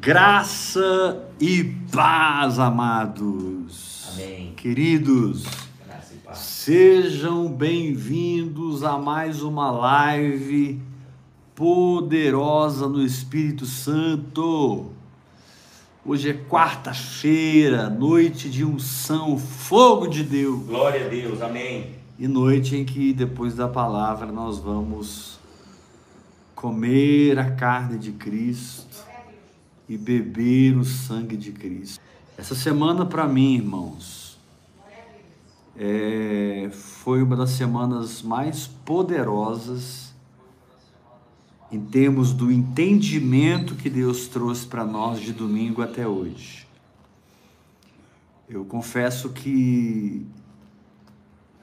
Graça e paz, amados. Amém. Queridos, sejam bem-vindos a mais uma live poderosa no Espírito Santo. Hoje é quarta-feira, noite de unção, fogo de Deus. Glória a Deus. Amém. E noite em que, depois da palavra, nós vamos comer a carne de Cristo e beber o sangue de Cristo. Essa semana, para mim, irmãos, é, foi uma das semanas mais poderosas em termos do entendimento que Deus trouxe para nós de domingo até hoje. Eu confesso que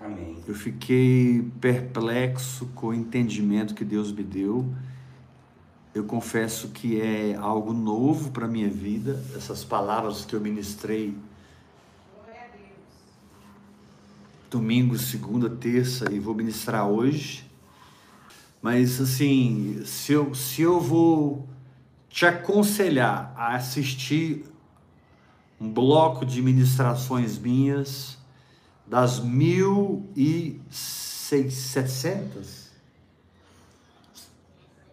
Amém. eu fiquei perplexo com o entendimento que Deus me deu. Eu confesso que é algo novo para minha vida, essas palavras que eu ministrei domingo, segunda, terça e vou ministrar hoje. Mas assim, se eu, se eu vou te aconselhar a assistir um bloco de ministrações minhas das mil e setecentas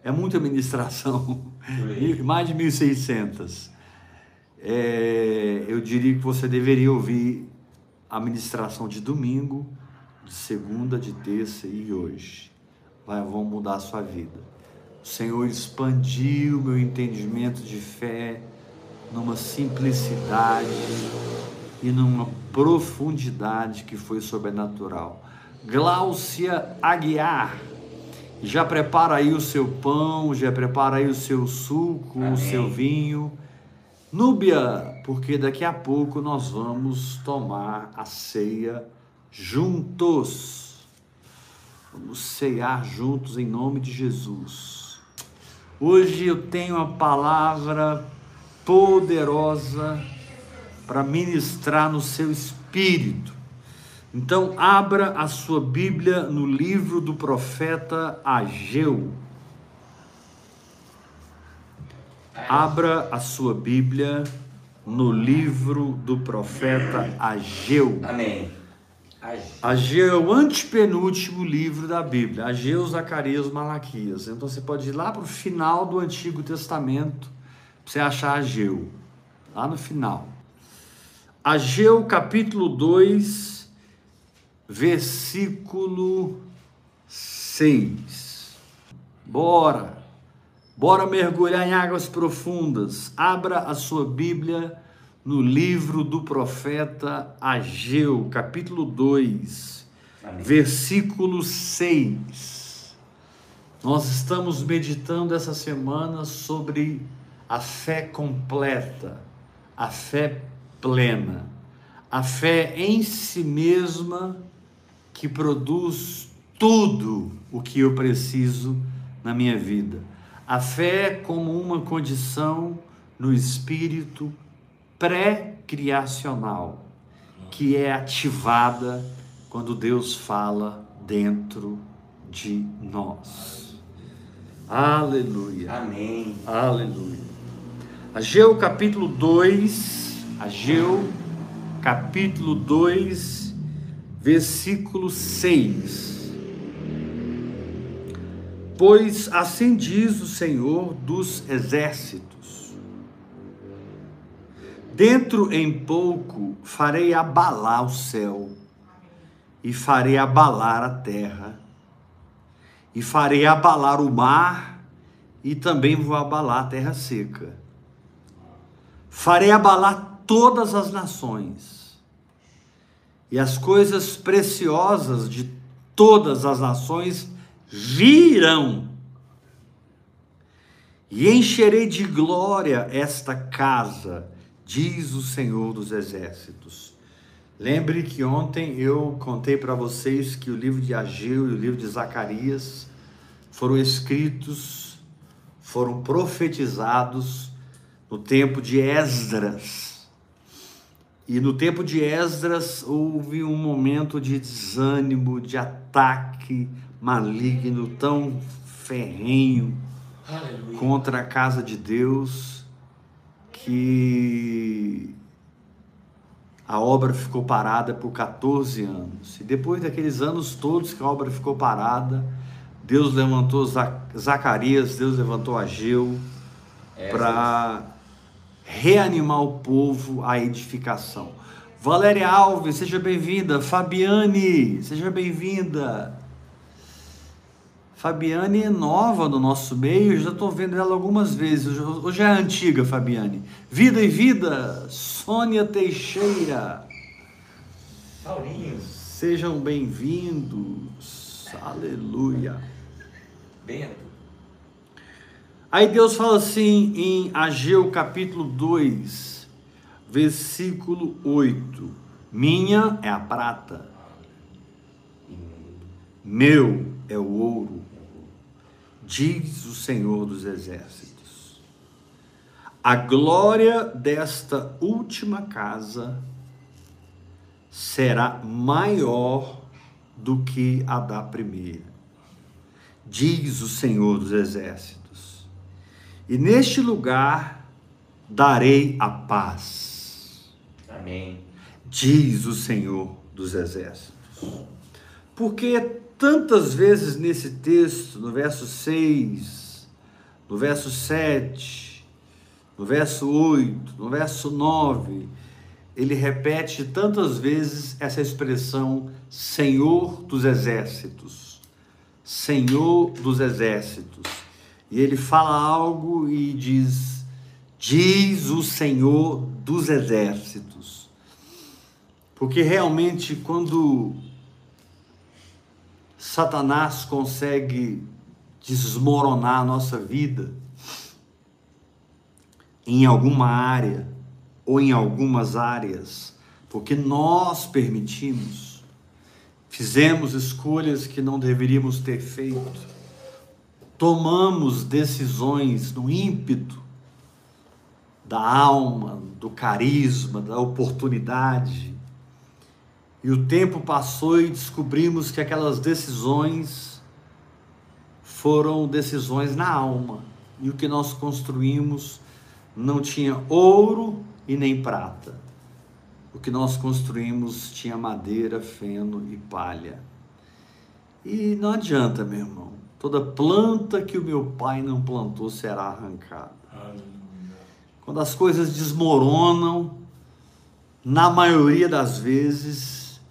é muita administração, mais de 1.600. É, eu diria que você deveria ouvir a ministração de domingo, de segunda, de terça e hoje. Vai, vão mudar a sua vida. O Senhor expandiu meu entendimento de fé numa simplicidade e numa profundidade que foi sobrenatural. Gláucia Aguiar, já prepara aí o seu pão, já prepara aí o seu suco, Amém. o seu vinho. Núbia, porque daqui a pouco nós vamos tomar a ceia juntos. Vamos ceiar juntos em nome de Jesus. Hoje eu tenho uma palavra poderosa para ministrar no seu espírito. Então, abra a sua Bíblia no livro do profeta Ageu. Abra a sua Bíblia no livro do profeta Ageu. Amém. Age. Ageu é o antepenúltimo livro da Bíblia. Ageu, Zacarias, Malaquias. Então você pode ir lá para o final do Antigo Testamento para você achar Ageu. Lá no final. Ageu capítulo 2, versículo 6. Bora! Bora mergulhar em águas profundas. Abra a sua Bíblia no livro do profeta Ageu, capítulo 2, Amém. versículo 6. Nós estamos meditando essa semana sobre a fé completa, a fé plena, a fé em si mesma que produz tudo o que eu preciso na minha vida. A fé como uma condição no espírito pré-criacional, que é ativada quando Deus fala dentro de nós. Aleluia. Amém. Aleluia. Ageu capítulo 2, Ageu capítulo 2, versículo 6. Pois assim diz o Senhor dos exércitos: Dentro em pouco farei abalar o céu, e farei abalar a terra, e farei abalar o mar, e também vou abalar a terra seca. Farei abalar todas as nações, e as coisas preciosas de todas as nações virão, e encherei de glória esta casa, diz o Senhor dos Exércitos. Lembre que ontem eu contei para vocês que o livro de Ageu e o livro de Zacarias foram escritos, foram profetizados no tempo de Esdras. E no tempo de Esdras houve um momento de desânimo, de ataque maligno tão ferrenho Aleluia. contra a casa de Deus. que a obra ficou parada por 14 anos. E depois daqueles anos todos que a obra ficou parada, Deus levantou Zacarias, Deus levantou Ageu para reanimar o povo à edificação. Valéria Alves, seja bem-vinda. Fabiane, seja bem-vinda. Fabiane é nova no nosso meio, já estou vendo ela algumas vezes. Hoje é antiga, Fabiane. Vida e vida, Sônia Teixeira. Paulinho. Sejam bem-vindos. Aleluia. Bento. Aí Deus fala assim em Ageu capítulo 2, versículo 8: Minha é a prata, meu é o ouro diz o Senhor dos Exércitos. A glória desta última casa será maior do que a da primeira, diz o Senhor dos Exércitos. E neste lugar darei a paz. Amém. Diz o Senhor dos Exércitos. Porque tantas vezes nesse texto, no verso 6, no verso 7, no verso 8, no verso 9, ele repete tantas vezes essa expressão Senhor dos exércitos. Senhor dos exércitos. E ele fala algo e diz: Diz o Senhor dos exércitos. Porque realmente, quando Satanás consegue desmoronar a nossa vida em alguma área ou em algumas áreas, porque nós permitimos, fizemos escolhas que não deveríamos ter feito, tomamos decisões no ímpeto da alma, do carisma, da oportunidade, e o tempo passou e descobrimos que aquelas decisões foram decisões na alma. E o que nós construímos não tinha ouro e nem prata. O que nós construímos tinha madeira, feno e palha. E não adianta, meu irmão. Toda planta que o meu pai não plantou será arrancada. Quando as coisas desmoronam, na maioria das vezes,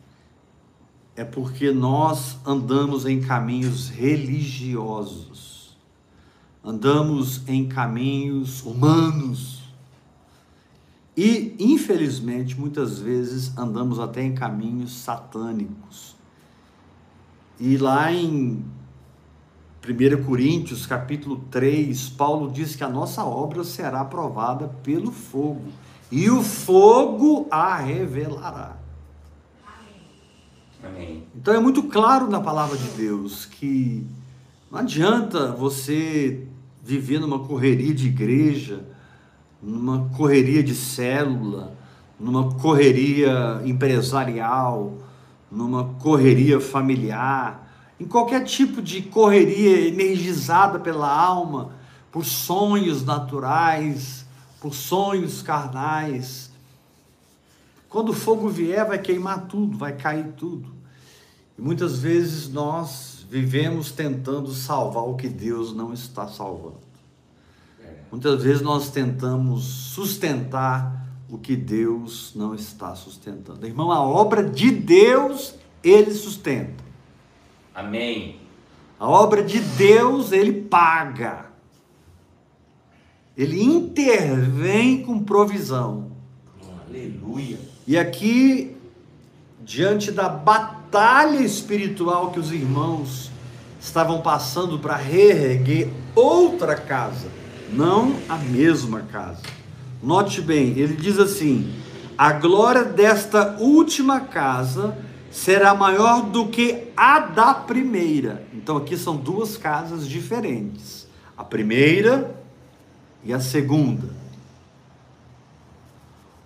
é porque nós andamos em caminhos religiosos, andamos em caminhos humanos e, infelizmente, muitas vezes andamos até em caminhos satânicos. E lá em 1 Coríntios, capítulo 3, Paulo diz que a nossa obra será aprovada pelo fogo, e o fogo a revelará. Amém. Então é muito claro na palavra de Deus que não adianta você viver numa correria de igreja, numa correria de célula, numa correria empresarial, numa correria familiar, em qualquer tipo de correria energizada pela alma, por sonhos naturais, por sonhos carnais. Quando o fogo vier, vai queimar tudo, vai cair tudo. E muitas vezes nós vivemos tentando salvar o que Deus não está salvando. Muitas vezes nós tentamos sustentar o que Deus não está sustentando. Irmão, a obra de Deus, ele sustenta. Amém. A obra de Deus, ele paga. Ele intervém com provisão. Aleluia. E aqui, diante da batalha, espiritual que os irmãos estavam passando para reerguer outra casa, não a mesma casa. Note bem, ele diz assim: a glória desta última casa será maior do que a da primeira. Então aqui são duas casas diferentes: a primeira e a segunda.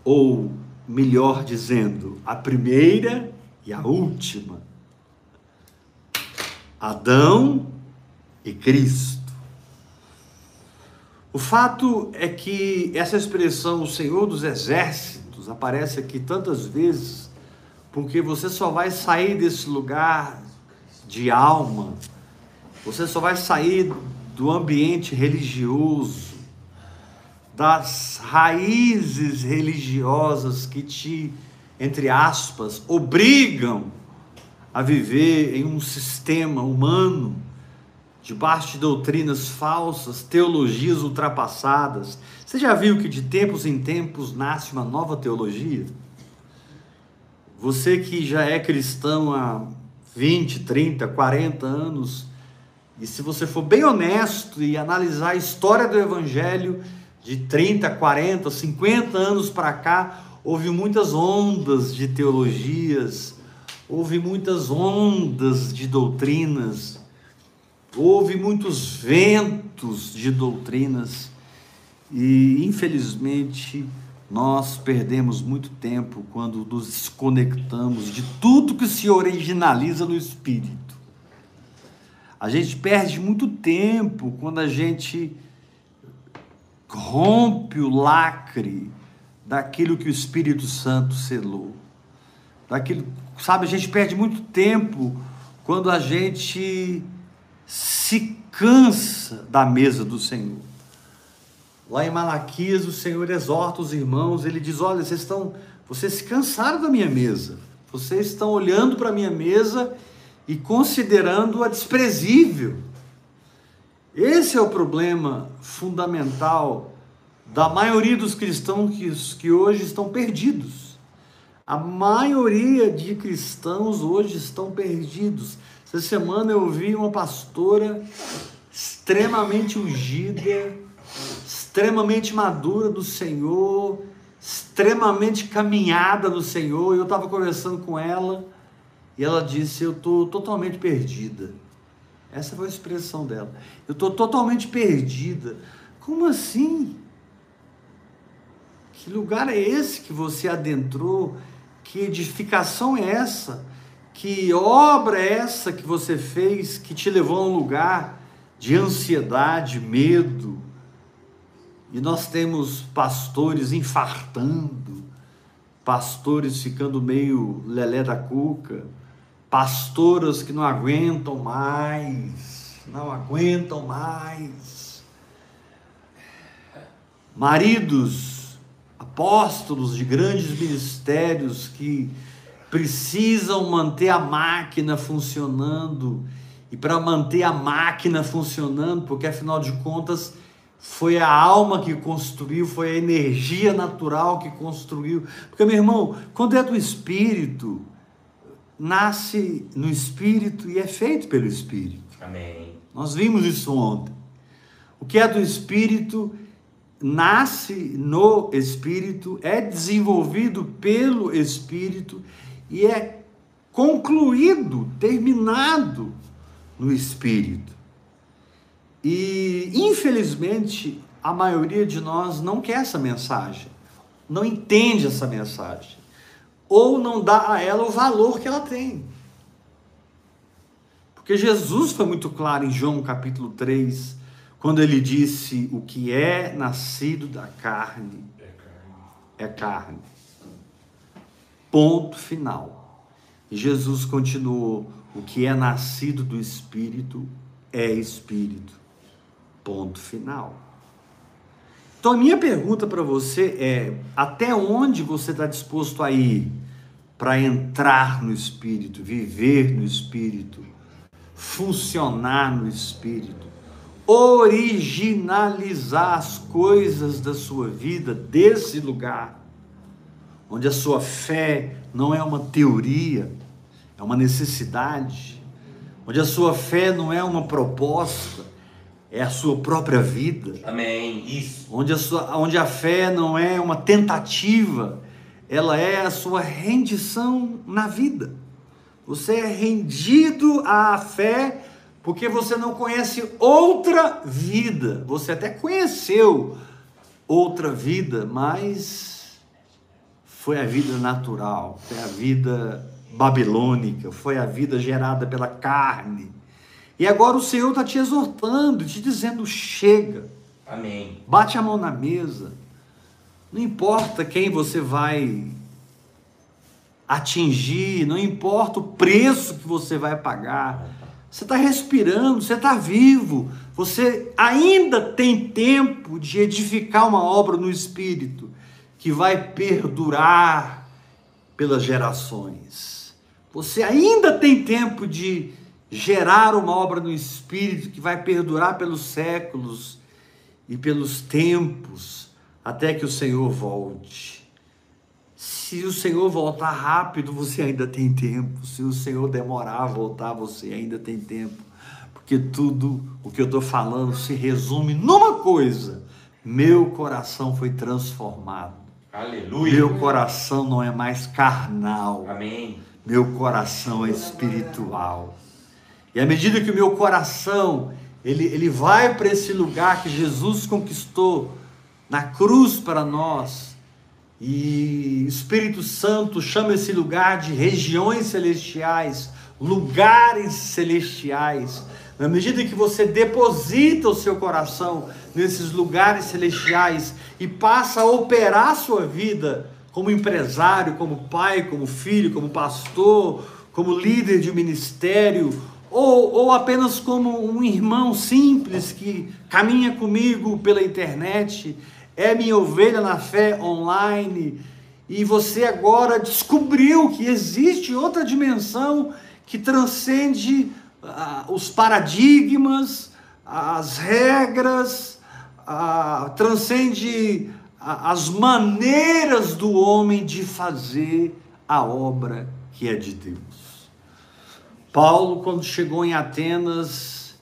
Ou melhor dizendo, a primeira e a última. Adão e Cristo. O fato é que essa expressão, o Senhor dos Exércitos, aparece aqui tantas vezes, porque você só vai sair desse lugar de alma, você só vai sair do ambiente religioso, das raízes religiosas que te, entre aspas, obrigam a viver em um sistema humano debaixo de doutrinas falsas, teologias ultrapassadas. Você já viu que de tempos em tempos nasce uma nova teologia? Você que já é cristão há 20, 30, 40 anos, e se você for bem honesto e analisar a história do evangelho de 30, 40, 50 anos para cá, houve muitas ondas de teologias, houve muitas ondas de doutrinas, Houve muitos ventos de doutrinas e, infelizmente, nós perdemos muito tempo quando nos desconectamos de tudo que se originaliza no espírito. A gente perde muito tempo quando a gente rompe o lacre daquilo que o Espírito Santo selou. Daquilo, sabe, a gente perde muito tempo quando a gente se cansa da mesa do Senhor. Lá em Malaquias, o Senhor exorta os irmãos, ele diz: Olha, vocês estão, vocês se cansaram da minha mesa, vocês estão olhando para a minha mesa e considerando-a desprezível. Esse é o problema fundamental da maioria dos cristãos que, que hoje estão perdidos. A maioria de cristãos hoje estão perdidos. Essa semana eu vi uma pastora extremamente ungida, extremamente madura do Senhor, extremamente caminhada no Senhor. Eu estava conversando com ela e ela disse: Eu estou totalmente perdida. Essa foi a expressão dela. Eu estou totalmente perdida. Como assim? Que lugar é esse que você adentrou? Que edificação é essa? Que obra é essa que você fez que te levou a um lugar de ansiedade, medo? E nós temos pastores infartando, pastores ficando meio lelé da cuca, pastoras que não aguentam mais, não aguentam mais. Maridos, apóstolos de grandes ministérios que precisam manter a máquina funcionando. E para manter a máquina funcionando, porque afinal de contas foi a alma que construiu, foi a energia natural que construiu. Porque, meu irmão, quando é do espírito, nasce no espírito e é feito pelo espírito. Amém. Nós vimos isso ontem. O que é do espírito nasce no espírito, é desenvolvido pelo espírito e é concluído, terminado no espírito. E infelizmente a maioria de nós não quer essa mensagem, não entende essa mensagem, ou não dá a ela o valor que ela tem. Porque Jesus foi muito claro em João capítulo 3, quando ele disse: O que é nascido da carne é carne. Ponto final. E Jesus continuou: o que é nascido do Espírito é Espírito. Ponto final. Então, a minha pergunta para você é: até onde você está disposto a ir para entrar no Espírito, viver no Espírito, funcionar no Espírito, originalizar as coisas da sua vida desse lugar? onde a sua fé não é uma teoria, é uma necessidade, onde a sua fé não é uma proposta, é a sua própria vida. Amém. Isso. Onde a, sua, onde a fé não é uma tentativa, ela é a sua rendição na vida. Você é rendido à fé porque você não conhece outra vida. Você até conheceu outra vida, mas foi a vida natural, foi a vida babilônica, foi a vida gerada pela carne. E agora o Senhor está te exortando, te dizendo: chega, Amém. Bate a mão na mesa. Não importa quem você vai atingir, não importa o preço que você vai pagar. Você está respirando, você está vivo, você ainda tem tempo de edificar uma obra no Espírito que vai perdurar pelas gerações. Você ainda tem tempo de gerar uma obra no Espírito que vai perdurar pelos séculos e pelos tempos até que o Senhor volte. Se o Senhor voltar rápido, você ainda tem tempo. Se o Senhor demorar a voltar, você ainda tem tempo. Porque tudo o que eu estou falando se resume numa coisa: meu coração foi transformado. Aleluia. Meu coração não é mais carnal. Amém. Meu coração é espiritual. E à medida que o meu coração ele, ele vai para esse lugar que Jesus conquistou na cruz para nós, e Espírito Santo chama esse lugar de regiões celestiais, lugares celestiais. Na medida que você deposita o seu coração nesses lugares celestiais e passa a operar a sua vida como empresário, como pai, como filho, como pastor, como líder de ministério, ou, ou apenas como um irmão simples que caminha comigo pela internet, é minha ovelha na fé online, e você agora descobriu que existe outra dimensão que transcende ah, os paradigmas, as regras, ah, transcende ah, as maneiras do homem de fazer a obra que é de Deus. Paulo, quando chegou em Atenas,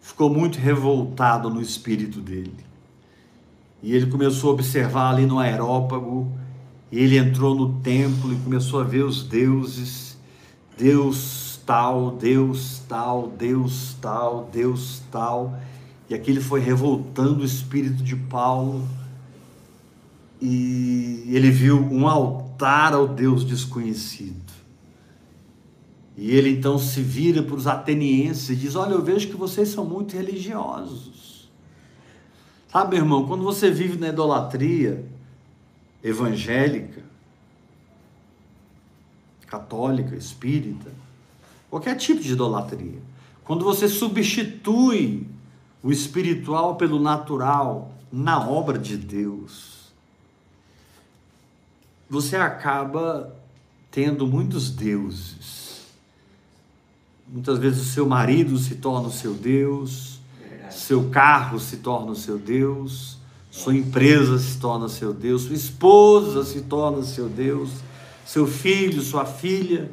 ficou muito revoltado no espírito dele. E ele começou a observar ali no aerópago, e ele entrou no templo e começou a ver os deuses, Deus tal, Deus tal, Deus tal, Deus tal. E aquilo foi revoltando o espírito de Paulo. E ele viu um altar ao Deus desconhecido. E ele então se vira para os atenienses e diz: Olha, eu vejo que vocês são muito religiosos. Sabe, irmão, quando você vive na idolatria evangélica, católica, espírita, qualquer tipo de idolatria, quando você substitui o espiritual pelo natural na obra de Deus, você acaba tendo muitos deuses Muitas vezes o seu marido se torna o seu Deus, seu carro se torna o seu Deus, sua empresa se torna seu Deus, sua esposa se torna seu Deus, seu filho, sua filha.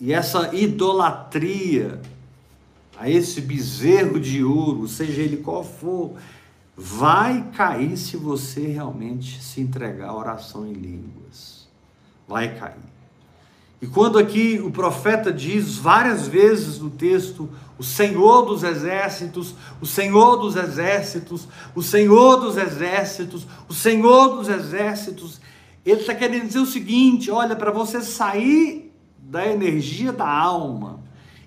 E essa idolatria a esse bezerro de ouro, seja ele qual for, vai cair se você realmente se entregar à oração em línguas. Vai cair. E quando aqui o profeta diz várias vezes no texto, o Senhor dos exércitos, o Senhor dos exércitos, o Senhor dos exércitos, o Senhor dos exércitos, ele está querendo dizer o seguinte: olha, para você sair da energia da alma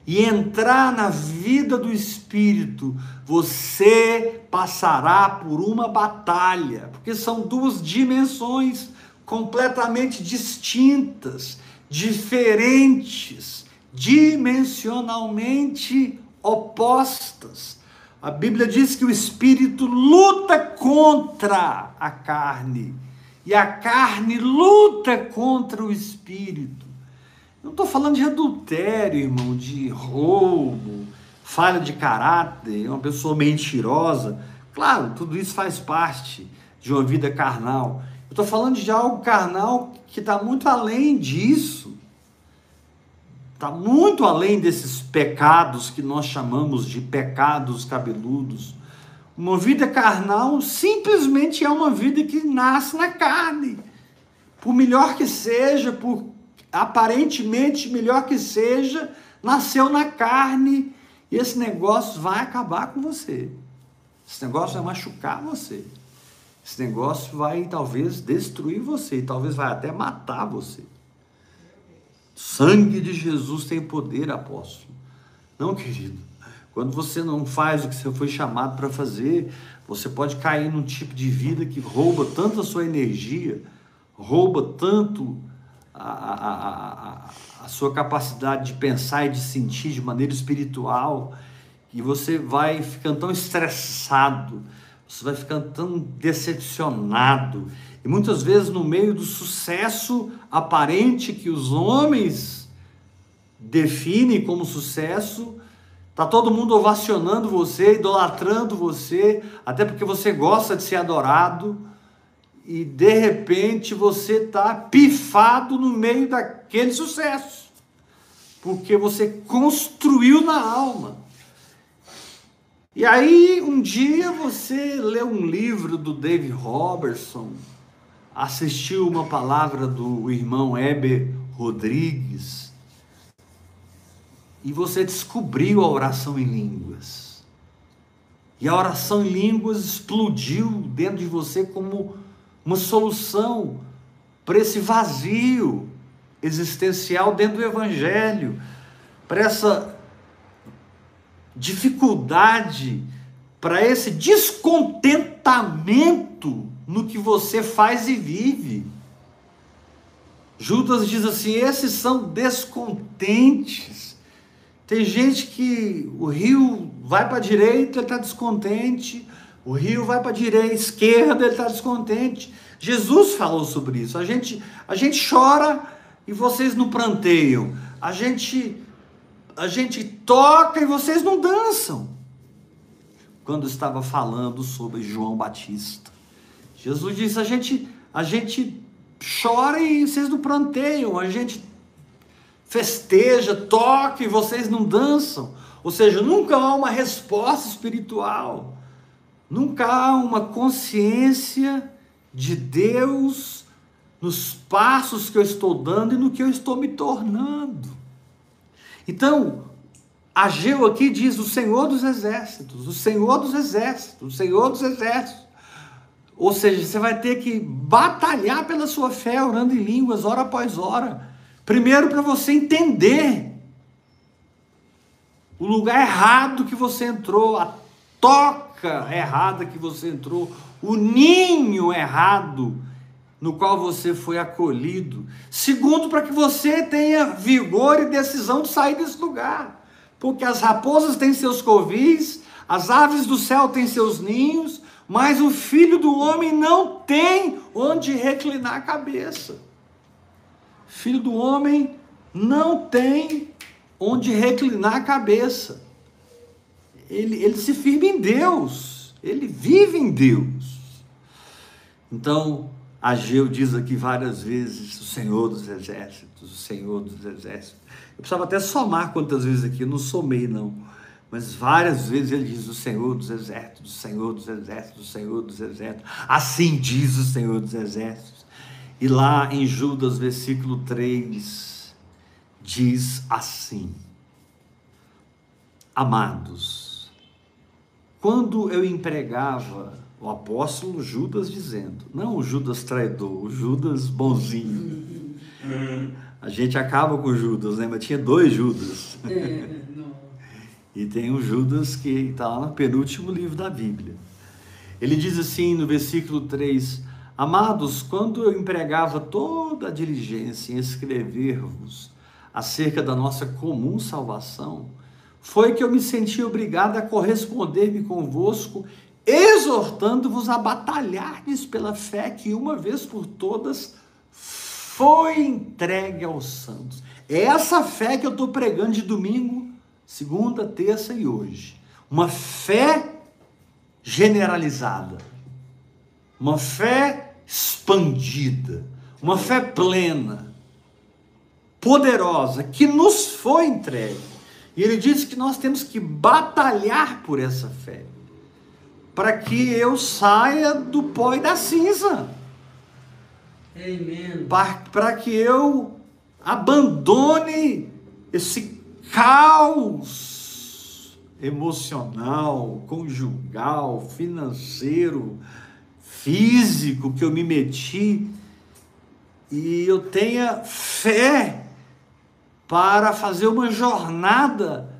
e entrar na vida do espírito, você passará por uma batalha, porque são duas dimensões completamente distintas diferentes, dimensionalmente opostas. A Bíblia diz que o espírito luta contra a carne e a carne luta contra o espírito. Não estou falando de adultério, irmão, de roubo, falha de caráter, uma pessoa mentirosa. Claro, tudo isso faz parte de uma vida carnal. Estou falando de algo carnal que está muito além disso. Está muito além desses pecados que nós chamamos de pecados cabeludos. Uma vida carnal simplesmente é uma vida que nasce na carne. Por melhor que seja, por aparentemente melhor que seja, nasceu na carne e esse negócio vai acabar com você. Esse negócio vai machucar você. Esse negócio vai talvez destruir você, talvez vai até matar você. Sangue de Jesus tem poder, apóstolo. Não, querido. Quando você não faz o que você foi chamado para fazer, você pode cair num tipo de vida que rouba tanto a sua energia, rouba tanto a, a, a, a sua capacidade de pensar e de sentir de maneira espiritual, e você vai ficando tão estressado, você vai ficando tão decepcionado. E muitas vezes, no meio do sucesso aparente que os homens definem como sucesso, Tá todo mundo ovacionando você, idolatrando você, até porque você gosta de ser adorado, e de repente você tá pifado no meio daquele sucesso, porque você construiu na alma. E aí um dia você leu um livro do Dave Robertson, assistiu uma palavra do irmão Heber Rodrigues, e você descobriu a oração em línguas. E a oração em línguas explodiu dentro de você como uma solução para esse vazio existencial dentro do Evangelho, para essa dificuldade, para esse descontentamento no que você faz e vive. Judas diz assim: esses são descontentes tem gente que o rio vai para a direita, ele está descontente, o rio vai para a direita, esquerda, ele está descontente. Jesus falou sobre isso. A gente, a gente chora e vocês não pranteiam. A gente, a gente toca e vocês não dançam. Quando estava falando sobre João Batista, Jesus disse: a gente, a gente chora e vocês não pranteiam. A gente festeja, toca e vocês não dançam. Ou seja, nunca há uma resposta espiritual, nunca há uma consciência de Deus nos passos que eu estou dando e no que eu estou me tornando. Então, Ageu aqui diz o Senhor dos Exércitos, o Senhor dos Exércitos, o Senhor dos Exércitos. Ou seja, você vai ter que batalhar pela sua fé, orando em línguas, hora após hora Primeiro, para você entender o lugar errado que você entrou, a toca errada que você entrou, o ninho errado no qual você foi acolhido. Segundo, para que você tenha vigor e decisão de sair desse lugar. Porque as raposas têm seus covis, as aves do céu têm seus ninhos, mas o filho do homem não tem onde reclinar a cabeça filho do homem não tem onde reclinar a cabeça. Ele, ele se firma em Deus, ele vive em Deus. Então, Ageu diz aqui várias vezes: o Senhor dos Exércitos, o Senhor dos Exércitos. Eu precisava até somar quantas vezes aqui, eu não somei não. Mas várias vezes ele diz: o Senhor dos Exércitos, o Senhor dos Exércitos, o Senhor dos Exércitos. Assim diz o Senhor dos Exércitos. E lá em Judas, versículo 3, diz assim: Amados, quando eu empregava o apóstolo Judas dizendo, não o Judas traidor, o Judas bonzinho. A gente acaba com Judas, né? Mas tinha dois Judas. É, e tem o Judas que está lá no penúltimo livro da Bíblia. Ele diz assim no versículo 3: Amados, quando eu empregava toda a diligência em escrever-vos acerca da nossa comum salvação, foi que eu me senti obrigado a corresponder-me convosco, exortando-vos a batalhardes pela fé que uma vez por todas foi entregue aos santos. É essa fé que eu estou pregando de domingo, segunda, terça e hoje. Uma fé generalizada. Uma fé expandida, uma fé plena, poderosa, que nos foi entregue. E ele diz que nós temos que batalhar por essa fé, para que eu saia do pó e da cinza. Para que eu abandone esse caos emocional, conjugal, financeiro, físico que eu me meti e eu tenha fé para fazer uma jornada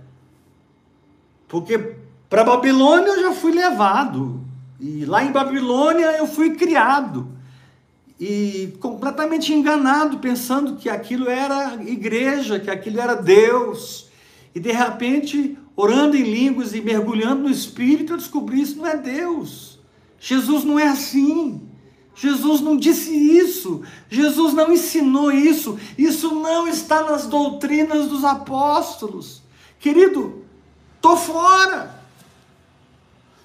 Porque para Babilônia eu já fui levado. E lá em Babilônia eu fui criado. E completamente enganado, pensando que aquilo era igreja, que aquilo era Deus. E de repente, orando em línguas e mergulhando no Espírito, eu descobri isso não é Deus. Jesus não é assim. Jesus não disse isso. Jesus não ensinou isso. Isso não está nas doutrinas dos apóstolos. Querido, tô fora.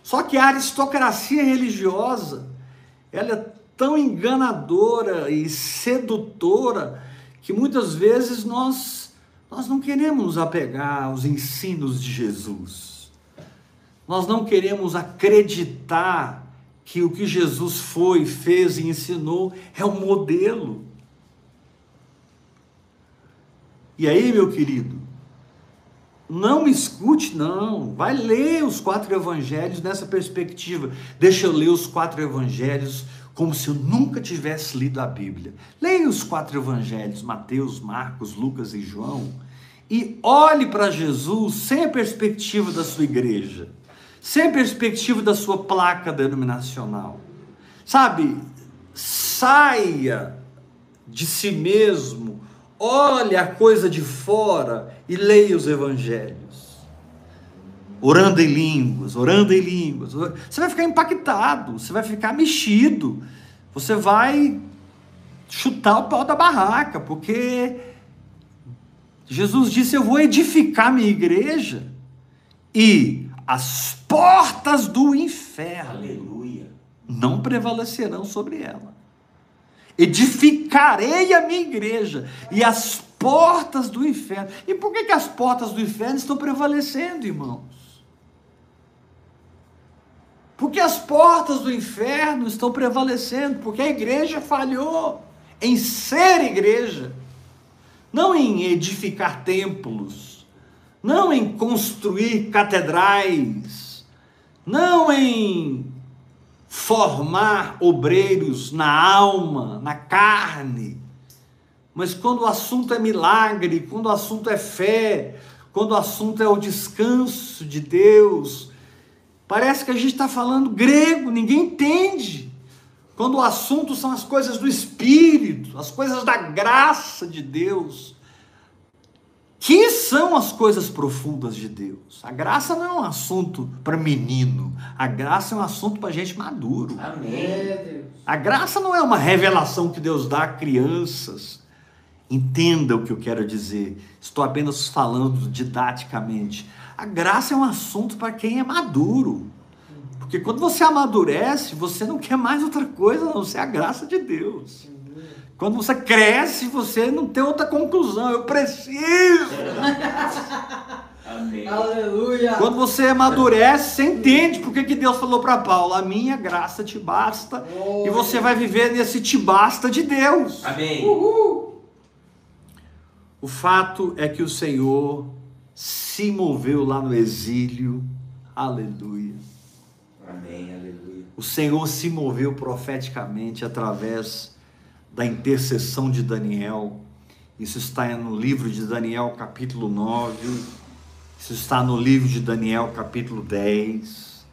Só que a aristocracia religiosa, ela é tão enganadora e sedutora que muitas vezes nós nós não queremos nos apegar aos ensinos de Jesus. Nós não queremos acreditar que o que Jesus foi, fez e ensinou é o modelo. E aí, meu querido, não me escute, não. Vai ler os quatro evangelhos nessa perspectiva. Deixa eu ler os quatro evangelhos como se eu nunca tivesse lido a Bíblia. Leia os quatro evangelhos, Mateus, Marcos, Lucas e João, e olhe para Jesus sem a perspectiva da sua igreja, sem a perspectiva da sua placa denominacional. Sabe? Saia de si mesmo olhe a coisa de fora e leia os evangelhos. Orando em línguas, orando em línguas. Você vai ficar impactado, você vai ficar mexido, você vai chutar o pau da barraca, porque Jesus disse: Eu vou edificar minha igreja e as portas do inferno Aleluia. não prevalecerão sobre ela edificarei a minha igreja e as portas do inferno. E por que, que as portas do inferno estão prevalecendo, irmãos? Porque as portas do inferno estão prevalecendo, porque a igreja falhou em ser igreja, não em edificar templos, não em construir catedrais, não em formar obreiros na alma, na carne. Mas quando o assunto é milagre, quando o assunto é fé, quando o assunto é o descanso de Deus, parece que a gente está falando grego, ninguém entende. Quando o assunto são as coisas do Espírito, as coisas da graça de Deus, que são as coisas profundas de Deus. A graça não é um assunto para menino, a graça é um assunto para gente maduro. Amém. A graça não é uma revelação que Deus dá a crianças. Entenda o que eu quero dizer. Estou apenas falando didaticamente. A graça é um assunto para quem é maduro. Porque quando você amadurece, você não quer mais outra coisa a não ser a graça de Deus. Quando você cresce, você não tem outra conclusão. Eu preciso. Amém. Aleluia. Quando você amadurece, você entende porque que Deus falou para Paulo: a minha graça te basta. E você vai viver nesse te basta de Deus. Amém. O fato é que o Senhor se moveu lá no exílio. Aleluia. Amém. Aleluia. O Senhor se moveu profeticamente através da intercessão de Daniel. Isso está no livro de Daniel, capítulo 9. Isso está no livro de Daniel, capítulo 10.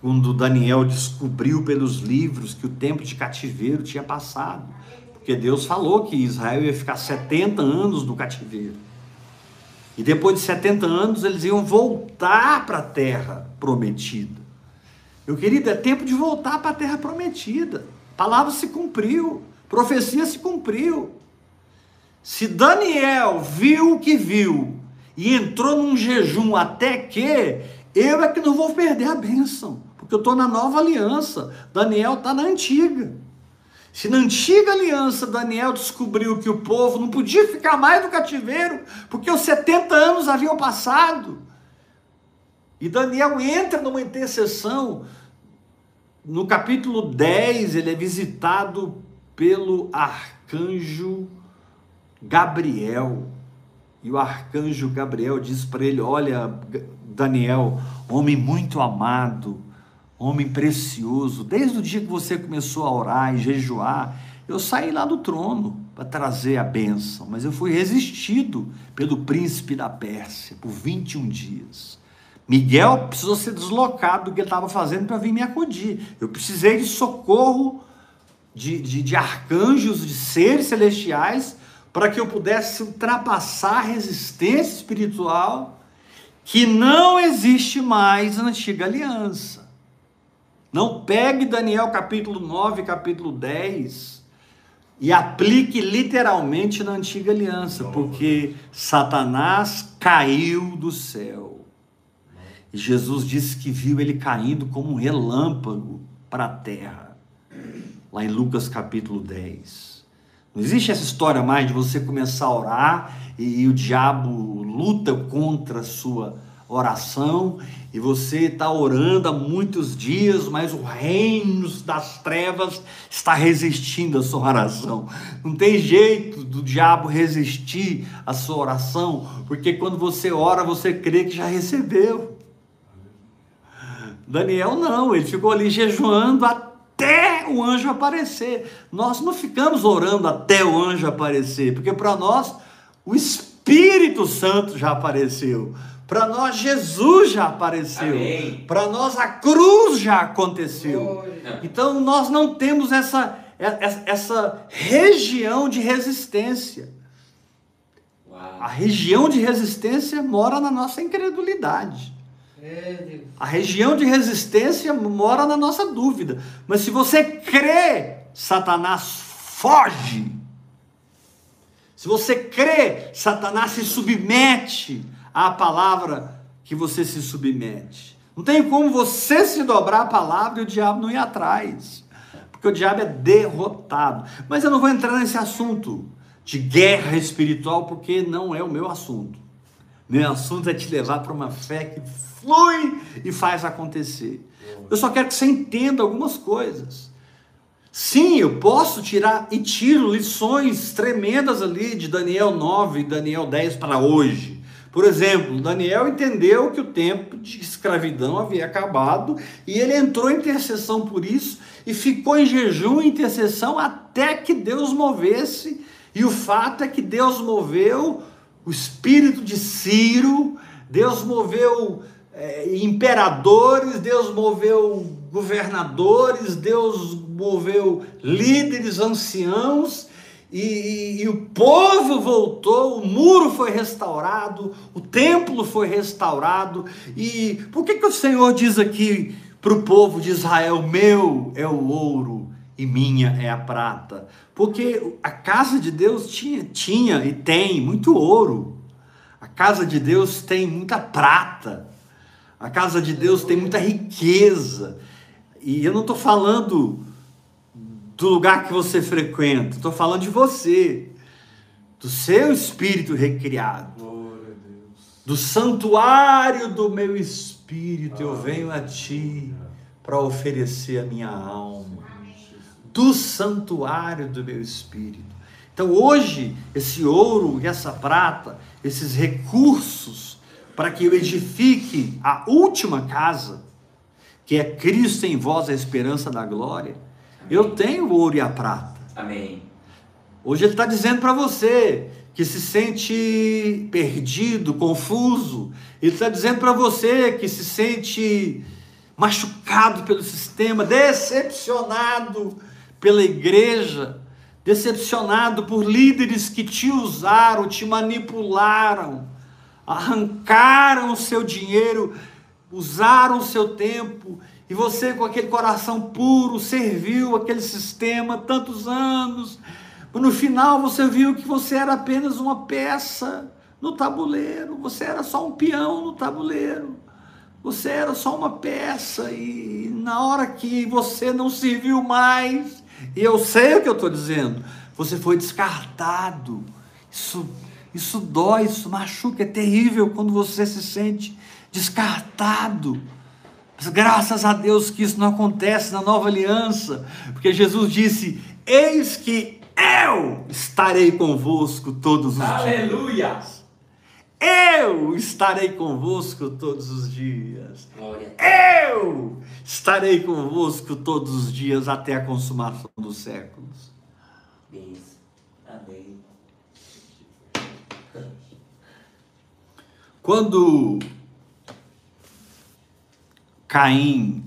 Quando Daniel descobriu pelos livros que o tempo de cativeiro tinha passado. Porque Deus falou que Israel ia ficar 70 anos no cativeiro. E depois de 70 anos eles iam voltar para a terra prometida. Meu querido, é tempo de voltar para a terra prometida. A palavra se cumpriu, profecia se cumpriu. Se Daniel viu o que viu e entrou num jejum até que, eu é que não vou perder a bênção, porque eu estou na nova aliança. Daniel está na antiga. Se na antiga aliança Daniel descobriu que o povo não podia ficar mais no cativeiro, porque os 70 anos haviam passado, e Daniel entra numa intercessão, no capítulo 10, ele é visitado pelo arcanjo Gabriel. E o arcanjo Gabriel diz para ele: Olha, Daniel, homem muito amado, homem precioso, desde o dia que você começou a orar e jejuar, eu saí lá do trono para trazer a bênção, mas eu fui resistido pelo príncipe da Pérsia por 21 dias. Miguel precisou ser deslocado do que ele estava fazendo para vir me acudir. Eu precisei de socorro de, de, de arcanjos, de seres celestiais, para que eu pudesse ultrapassar a resistência espiritual que não existe mais na antiga aliança. Não pegue Daniel capítulo 9, capítulo 10 e aplique literalmente na antiga aliança, porque Satanás caiu do céu. E Jesus disse que viu ele caindo como um relâmpago para a terra. Lá em Lucas capítulo 10. Não existe essa história mais de você começar a orar e, e o diabo luta contra a sua oração e você está orando há muitos dias, mas o reino das trevas está resistindo à sua oração. Não tem jeito do diabo resistir à sua oração, porque quando você ora, você crê que já recebeu. Daniel não, ele ficou ali jejuando até o anjo aparecer. Nós não ficamos orando até o anjo aparecer, porque para nós o Espírito Santo já apareceu. Para nós Jesus já apareceu. Para nós a cruz já aconteceu. Então nós não temos essa, essa, essa região de resistência. A região de resistência mora na nossa incredulidade. A região de resistência mora na nossa dúvida. Mas se você crê, Satanás foge. Se você crê, Satanás se submete à palavra que você se submete. Não tem como você se dobrar à palavra e o diabo não ir atrás. Porque o diabo é derrotado. Mas eu não vou entrar nesse assunto de guerra espiritual, porque não é o meu assunto. Meu assunto é te levar para uma fé que flui e faz acontecer. Eu só quero que você entenda algumas coisas. Sim, eu posso tirar e tiro lições tremendas ali de Daniel 9 e Daniel 10 para hoje. Por exemplo, Daniel entendeu que o tempo de escravidão havia acabado e ele entrou em intercessão por isso e ficou em jejum e intercessão até que Deus movesse. E o fato é que Deus moveu o espírito de Ciro, Deus moveu é, imperadores, Deus moveu governadores, Deus moveu líderes, anciãos, e, e, e, o povo voltou, o muro foi restaurado, o templo foi restaurado. E por que, que o Senhor diz aqui para o povo de Israel: meu é o ouro e minha é a prata? Porque a casa de Deus tinha, tinha e tem muito ouro, a casa de Deus tem muita prata. A casa de Deus tem muita riqueza. E eu não estou falando do lugar que você frequenta, estou falando de você, do seu espírito recriado. Do santuário do meu espírito eu venho a ti para oferecer a minha alma. Do santuário do meu espírito. Então hoje, esse ouro e essa prata, esses recursos para que eu edifique a última casa, que é Cristo em vós, a esperança da glória. Eu tenho o ouro e a prata. Amém. Hoje ele está dizendo para você que se sente perdido, confuso. Ele está dizendo para você que se sente machucado pelo sistema, decepcionado pela igreja, decepcionado por líderes que te usaram, te manipularam arrancaram o seu dinheiro, usaram o seu tempo, e você, com aquele coração puro, serviu aquele sistema tantos anos. No final, você viu que você era apenas uma peça no tabuleiro, você era só um peão no tabuleiro. Você era só uma peça e na hora que você não serviu mais, e eu sei o que eu estou dizendo, você foi descartado. Isso isso dói, isso machuca, é terrível quando você se sente descartado. Mas graças a Deus que isso não acontece na nova aliança, porque Jesus disse: Eis que eu estarei convosco todos os Aleluia. dias. Eu estarei convosco todos os dias. Glória. Eu estarei convosco todos os dias até a consumação dos séculos. Isso. Amém. Quando Caim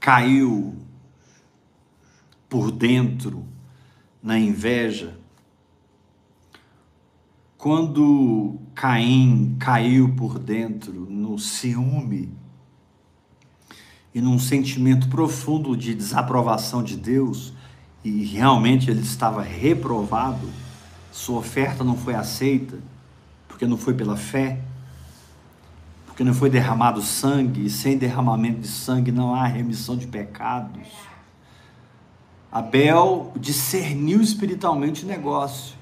caiu por dentro na inveja, quando Caim caiu por dentro no ciúme e num sentimento profundo de desaprovação de Deus, e realmente ele estava reprovado, sua oferta não foi aceita, porque não foi pela fé, porque não foi derramado sangue, e sem derramamento de sangue não há remissão de pecados. Abel discerniu espiritualmente o negócio.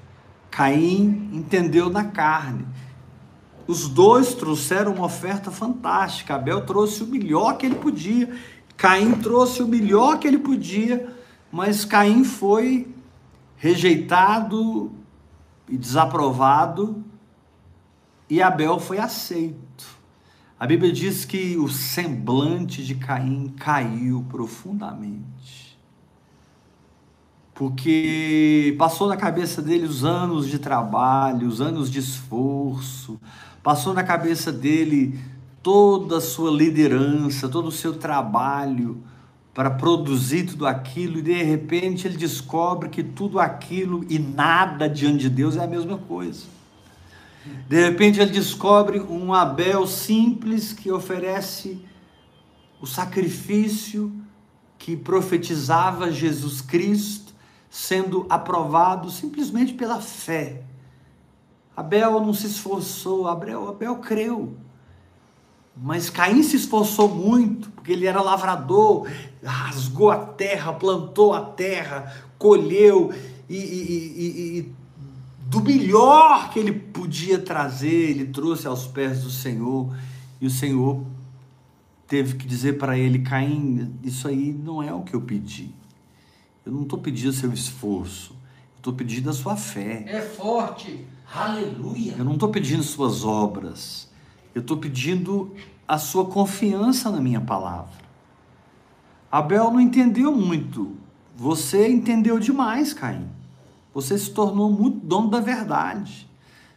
Caim entendeu na carne. Os dois trouxeram uma oferta fantástica. Abel trouxe o melhor que ele podia. Caim trouxe o melhor que ele podia, mas Caim foi rejeitado e desaprovado e Abel foi aceito. A Bíblia diz que o semblante de Caim caiu profundamente porque passou na cabeça dele os anos de trabalho, os anos de esforço, passou na cabeça dele toda a sua liderança, todo o seu trabalho para produzir tudo aquilo e de repente ele descobre que tudo aquilo e nada diante de Deus é a mesma coisa. De repente ele descobre um Abel simples que oferece o sacrifício que profetizava Jesus Cristo sendo aprovado simplesmente pela fé. Abel não se esforçou, Abel, Abel creu. Mas Caim se esforçou muito, porque ele era lavrador, rasgou a terra, plantou a terra, colheu e, e, e, e do melhor que ele podia trazer, ele trouxe aos pés do Senhor. E o Senhor teve que dizer para ele: Caim, isso aí não é o que eu pedi. Eu não estou pedindo seu esforço, estou pedindo a sua fé. É forte, aleluia. Eu não estou pedindo suas obras, eu estou pedindo a sua confiança na minha palavra. Abel não entendeu muito, você entendeu demais, Caim. Você se tornou muito dono da verdade,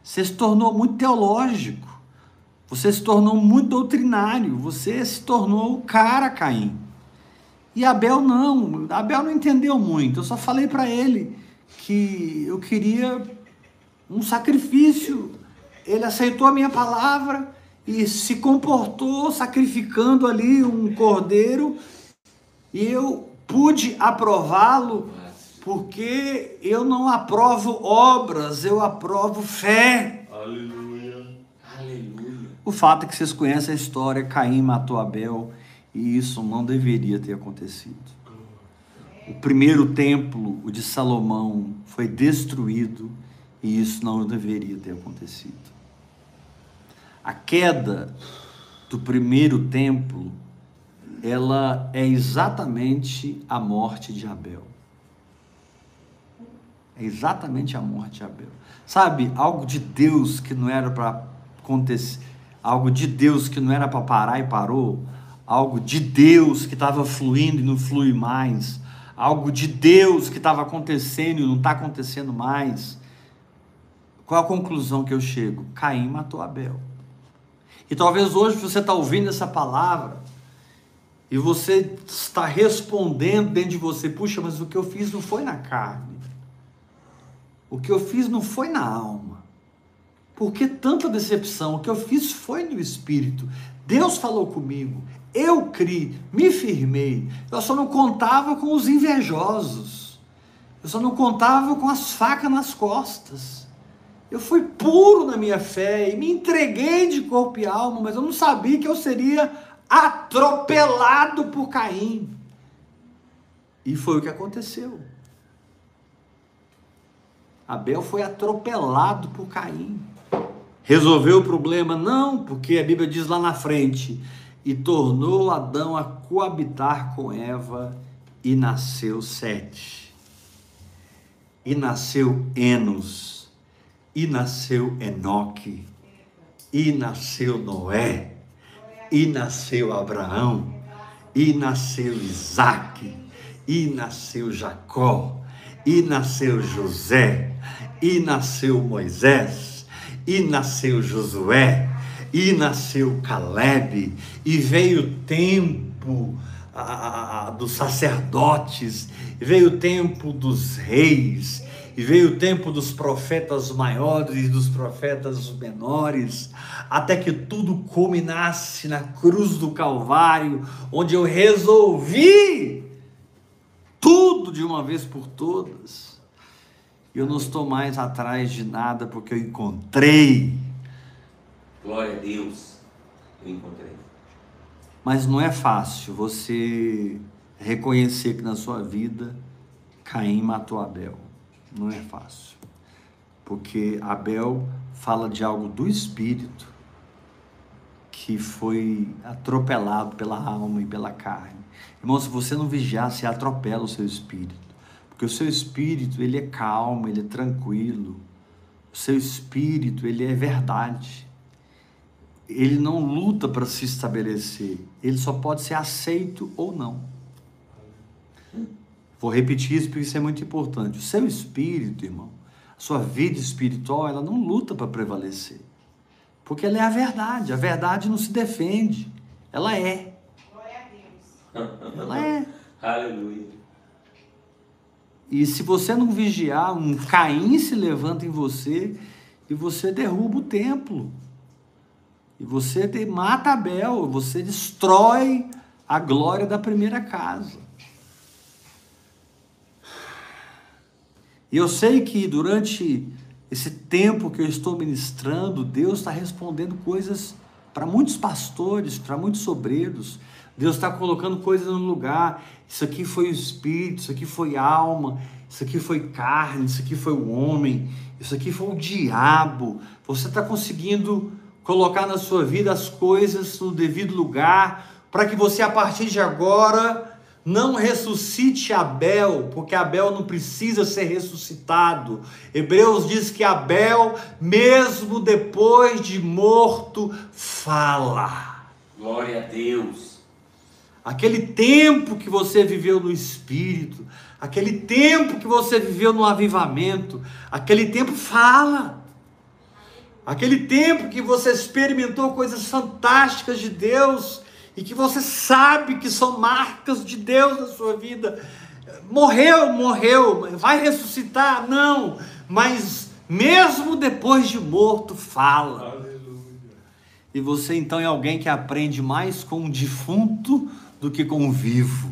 você se tornou muito teológico, você se tornou muito doutrinário, você se tornou o cara, Caim. E Abel não, Abel não entendeu muito. Eu só falei para ele que eu queria um sacrifício. Ele aceitou a minha palavra e se comportou sacrificando ali um cordeiro e eu pude aprová-lo porque eu não aprovo obras, eu aprovo fé. Aleluia. Aleluia. O fato é que vocês conhecem a história, Caim matou Abel e isso não deveria ter acontecido. O primeiro templo, o de Salomão, foi destruído e isso não deveria ter acontecido. A queda do primeiro templo, ela é exatamente a morte de Abel. É exatamente a morte de Abel. Sabe, algo de Deus que não era para acontecer, algo de Deus que não era para parar e parou, algo de Deus que estava fluindo e não flui mais, algo de Deus que estava acontecendo e não está acontecendo mais. Qual a conclusão que eu chego? Caim matou Abel. E talvez hoje você está ouvindo essa palavra e você está respondendo dentro de você: puxa, mas o que eu fiz não foi na carne, o que eu fiz não foi na alma. Por que tanta decepção? O que eu fiz foi no espírito. Deus falou comigo, eu criei, me firmei. Eu só não contava com os invejosos. Eu só não contava com as facas nas costas. Eu fui puro na minha fé e me entreguei de corpo e alma, mas eu não sabia que eu seria atropelado por Caim. E foi o que aconteceu. Abel foi atropelado por Caim. Resolveu o problema? Não, porque a Bíblia diz lá na frente: e tornou Adão a coabitar com Eva, e nasceu Sete. E nasceu Enos, e nasceu Enoque, e nasceu Noé, e nasceu Abraão, e nasceu Isaque, e nasceu Jacó, e nasceu José, e nasceu Moisés, e nasceu Josué, e nasceu Caleb, e veio o tempo a, a, dos sacerdotes, veio o tempo dos reis, e veio o tempo dos profetas maiores e dos profetas menores, até que tudo culminasse na cruz do Calvário, onde eu resolvi tudo de uma vez por todas. Eu não estou mais atrás de nada porque eu encontrei. Glória a Deus, eu encontrei. Mas não é fácil você reconhecer que na sua vida Caim matou Abel. Não é fácil. Porque Abel fala de algo do espírito que foi atropelado pela alma e pela carne. Irmão, se você não vigiar, você atropela o seu espírito. Porque o seu espírito, ele é calmo, ele é tranquilo. O seu espírito, ele é verdade. Ele não luta para se estabelecer. Ele só pode ser aceito ou não. Vou repetir isso porque isso é muito importante. O seu espírito, irmão, a sua vida espiritual, ela não luta para prevalecer. Porque ela é a verdade. A verdade não se defende. Ela é. Glória a Deus. Ela é. Aleluia. E se você não vigiar, um Caim se levanta em você e você derruba o templo. E você mata Abel, você destrói a glória da primeira casa. E eu sei que durante esse tempo que eu estou ministrando, Deus está respondendo coisas para muitos pastores, para muitos sobreiros. Deus está colocando coisas no lugar. Isso aqui foi o espírito, isso aqui foi alma, isso aqui foi carne, isso aqui foi o homem, isso aqui foi o diabo. Você está conseguindo colocar na sua vida as coisas no devido lugar, para que você, a partir de agora, não ressuscite Abel, porque Abel não precisa ser ressuscitado. Hebreus diz que Abel, mesmo depois de morto, fala. Glória a Deus. Aquele tempo que você viveu no Espírito, aquele tempo que você viveu no avivamento, aquele tempo fala. Aquele tempo que você experimentou coisas fantásticas de Deus, e que você sabe que são marcas de Deus na sua vida. Morreu, morreu, vai ressuscitar? Não, mas mesmo depois de morto, fala. Aleluia. E você então é alguém que aprende mais com um defunto do que com um vivo.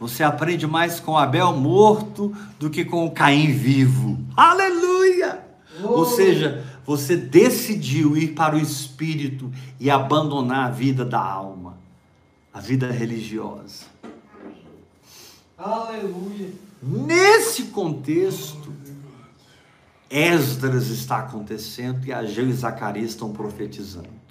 Você aprende mais com Abel morto do que com o Caim vivo. Aleluia! Oh. Ou seja, você decidiu ir para o espírito e abandonar a vida da alma a vida religiosa. Aleluia. Nesse contexto, Esdras está acontecendo e Ageu e Zacarias estão profetizando.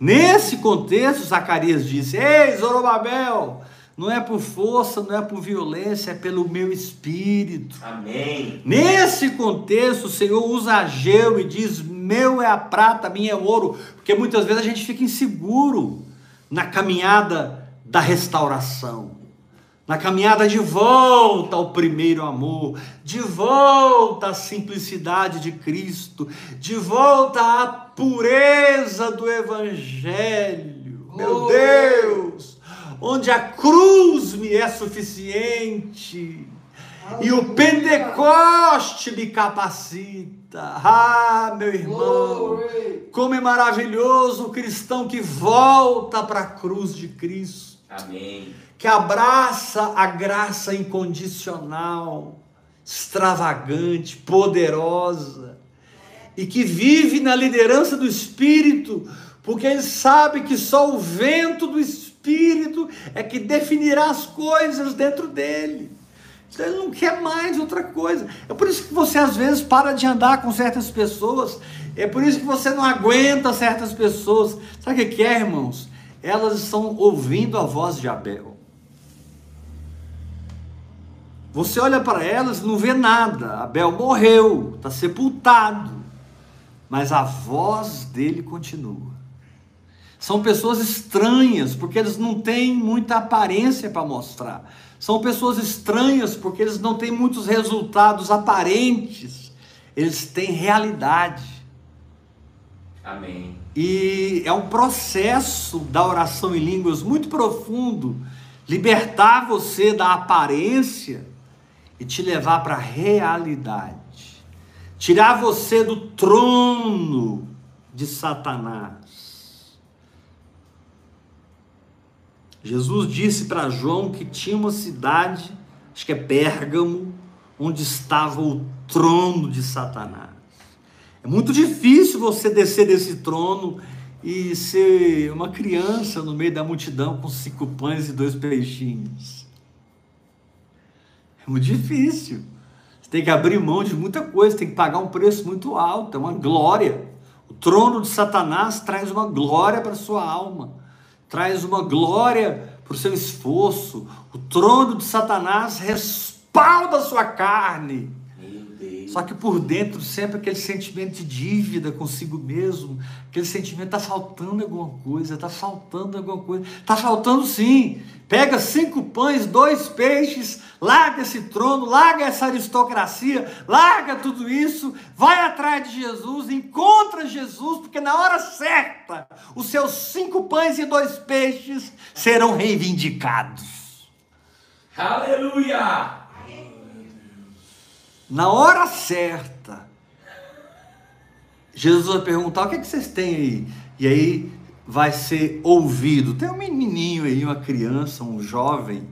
Nesse contexto, Zacarias disse: Ei, Zorobabel, não é por força, não é por violência, é pelo meu espírito. Amém. Nesse contexto, o Senhor usa Ageu e diz: Meu é a prata, minha é o ouro, porque muitas vezes a gente fica inseguro na caminhada da restauração, na caminhada de volta ao primeiro amor, de volta à simplicidade de Cristo, de volta à pureza do Evangelho. Meu Deus! Onde a cruz me é suficiente e o Pentecoste me capacita. Ah, meu irmão, como é maravilhoso o cristão que volta para a cruz de Cristo. Amém. Que abraça a graça incondicional, extravagante, poderosa, e que vive na liderança do Espírito, porque ele sabe que só o vento do Espírito é que definirá as coisas dentro dele. Então, ele não quer mais outra coisa. É por isso que você às vezes para de andar com certas pessoas. É por isso que você não aguenta certas pessoas. Sabe o que é, irmãos? Elas estão ouvindo a voz de Abel. Você olha para elas e não vê nada. Abel morreu, está sepultado. Mas a voz dele continua. São pessoas estranhas, porque eles não têm muita aparência para mostrar. São pessoas estranhas porque eles não têm muitos resultados aparentes, eles têm realidade. Amém. E é um processo da oração em línguas muito profundo libertar você da aparência e te levar para a realidade. Tirar você do trono de Satanás. Jesus disse para João que tinha uma cidade, acho que é Pérgamo, onde estava o trono de Satanás. É muito difícil você descer desse trono e ser uma criança no meio da multidão com cinco pães e dois peixinhos. É muito difícil. Você tem que abrir mão de muita coisa, tem que pagar um preço muito alto, é uma glória. O trono de Satanás traz uma glória para sua alma, traz uma glória para o seu esforço. O trono de Satanás respalda a sua carne. Só que por dentro sempre aquele sentimento de dívida consigo mesmo, aquele sentimento está faltando alguma coisa, está faltando alguma coisa, está faltando sim. Pega cinco pães, dois peixes, larga esse trono, larga essa aristocracia, larga tudo isso, vai atrás de Jesus, encontra Jesus, porque na hora certa os seus cinco pães e dois peixes serão reivindicados. Aleluia! Na hora certa, Jesus vai perguntar: o que, é que vocês têm aí? E aí vai ser ouvido. Tem um menininho aí, uma criança, um jovem.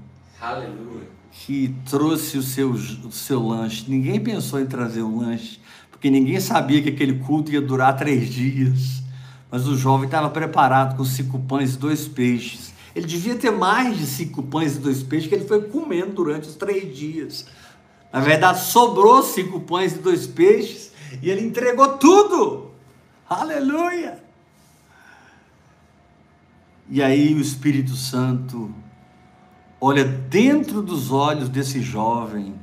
Aleluia. Que trouxe o seu, o seu lanche. Ninguém pensou em trazer o lanche, porque ninguém sabia que aquele culto ia durar três dias. Mas o jovem estava preparado com cinco pães e dois peixes. Ele devia ter mais de cinco pães e dois peixes que ele foi comendo durante os três dias. Na verdade, sobrou cinco pães e dois peixes e ele entregou tudo. Aleluia! E aí o Espírito Santo olha dentro dos olhos desse jovem,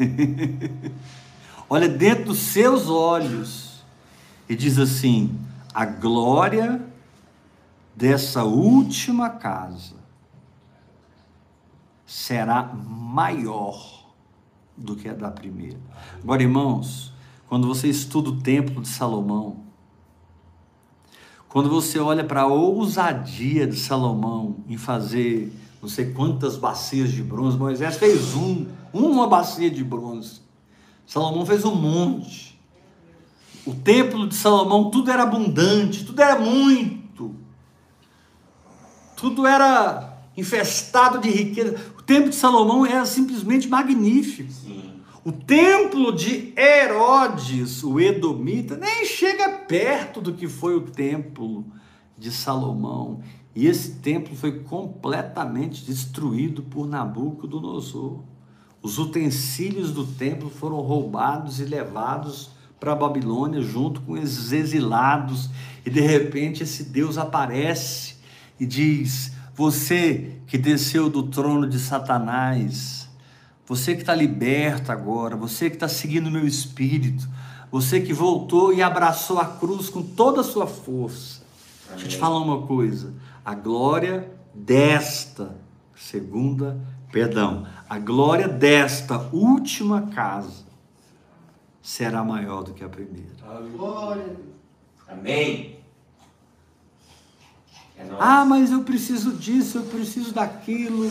olha dentro dos seus olhos e diz assim: a glória dessa última casa será maior do que a da primeira. Agora, irmãos, quando você estuda o templo de Salomão, quando você olha para a ousadia de Salomão em fazer não sei quantas bacias de bronze, Moisés fez um, uma bacia de bronze. Salomão fez um monte. O templo de Salomão, tudo era abundante, tudo era muito. Tudo era infestado de riqueza. O templo de Salomão era simplesmente magnífico. Sim. O templo de Herodes, o Edomita, nem chega perto do que foi o templo de Salomão. E esse templo foi completamente destruído por Nabucodonosor. Os utensílios do templo foram roubados e levados para a Babilônia junto com esses exilados. E de repente esse Deus aparece e diz: Você que desceu do trono de Satanás, você que está liberto agora, você que está seguindo o meu espírito, você que voltou e abraçou a cruz com toda a sua força. Amém. Deixa eu te falar uma coisa: a glória desta segunda, perdão, a glória desta última casa será maior do que a primeira. Glória. Amém. É ah, mas eu preciso disso, eu preciso daquilo,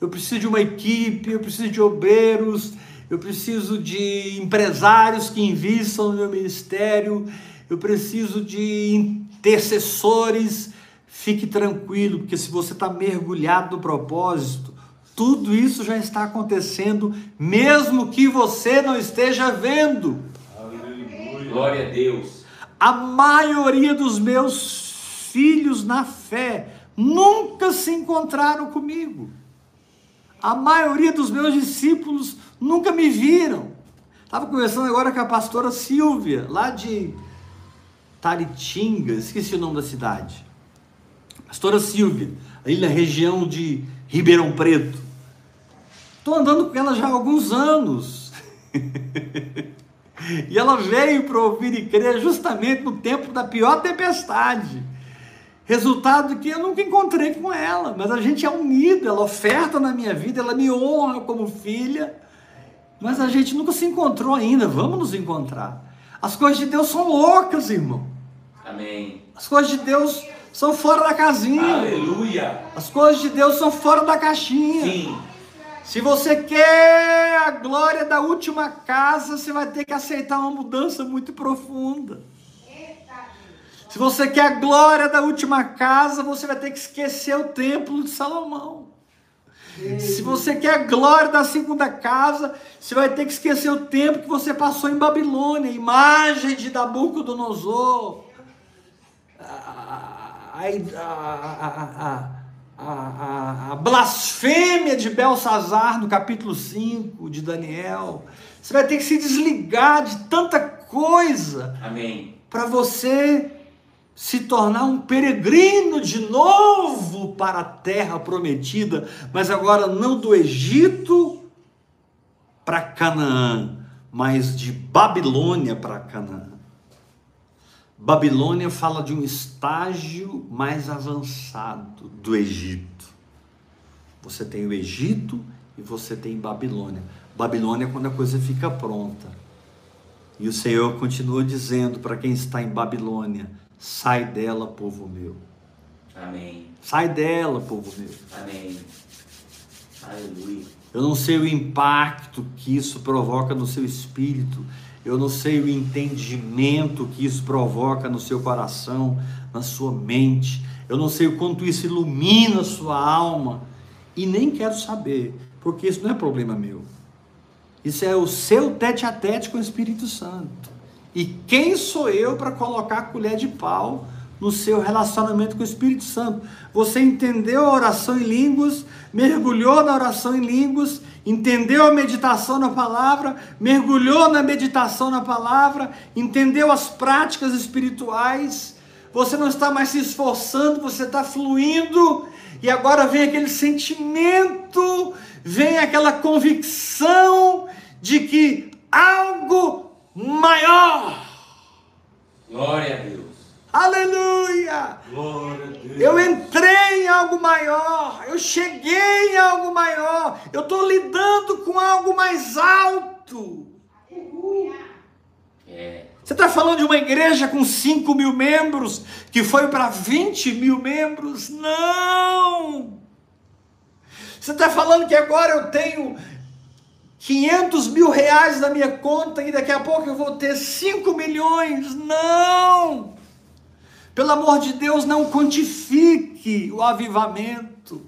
eu preciso de uma equipe, eu preciso de obreiros, eu preciso de empresários que invistam no meu ministério, eu preciso de intercessores. Fique tranquilo, porque se você está mergulhado no propósito, tudo isso já está acontecendo, mesmo que você não esteja vendo. Aleluia. Glória a Deus. A maioria dos meus filhos na fé nunca se encontraram comigo. A maioria dos meus discípulos nunca me viram. Estava conversando agora com a pastora Silvia, lá de Taritinga, esqueci o nome da cidade. Pastora Silvia, ali na região de Ribeirão Preto. Estou andando com ela já há alguns anos. e ela veio para ouvir e crer justamente no tempo da pior tempestade. Resultado que eu nunca encontrei com ela, mas a gente é unido, ela oferta na minha vida, ela me honra como filha, mas a gente nunca se encontrou ainda, vamos nos encontrar. As coisas de Deus são loucas, irmão. Amém. As coisas de Deus são fora da casinha. Aleluia. As coisas de Deus são fora da caixinha. Sim. Se você quer a glória da última casa, você vai ter que aceitar uma mudança muito profunda. Se você quer a glória da última casa, você vai ter que esquecer o templo de Salomão. Se você quer a glória da segunda casa, você vai ter que esquecer o tempo que você passou em Babilônia, imagem de Nabucodonosor. A, a, a, a, blasfêmia de Belsazar no capítulo 5 de Daniel. Você vai ter que se desligar de tanta coisa. Amém. Para você se tornar um peregrino de novo para a terra prometida, mas agora não do Egito para Canaã, mas de Babilônia para Canaã. Babilônia fala de um estágio mais avançado do Egito. Você tem o Egito e você tem Babilônia. Babilônia é quando a coisa fica pronta. E o Senhor continua dizendo para quem está em Babilônia: Sai dela, povo meu. Amém. Sai dela, povo meu. Amém. Aleluia. Eu não sei o impacto que isso provoca no seu espírito. Eu não sei o entendimento que isso provoca no seu coração, na sua mente. Eu não sei o quanto isso ilumina a sua alma. E nem quero saber, porque isso não é problema meu. Isso é o seu tete a tete com o Espírito Santo. E quem sou eu para colocar a colher de pau no seu relacionamento com o Espírito Santo? Você entendeu a oração em línguas, mergulhou na oração em línguas, entendeu a meditação na palavra, mergulhou na meditação na palavra, entendeu as práticas espirituais. Você não está mais se esforçando, você está fluindo, e agora vem aquele sentimento, vem aquela convicção de que algo maior. Glória a Deus. Aleluia! Glória a Deus. Eu entrei em algo maior, eu cheguei em algo maior, eu estou lidando com algo mais alto. É. Você está falando de uma igreja com 5 mil membros que foi para 20 mil membros? Não! Você está falando que agora eu tenho 500 mil reais na minha conta e daqui a pouco eu vou ter 5 milhões. Não! Pelo amor de Deus, não quantifique o avivamento.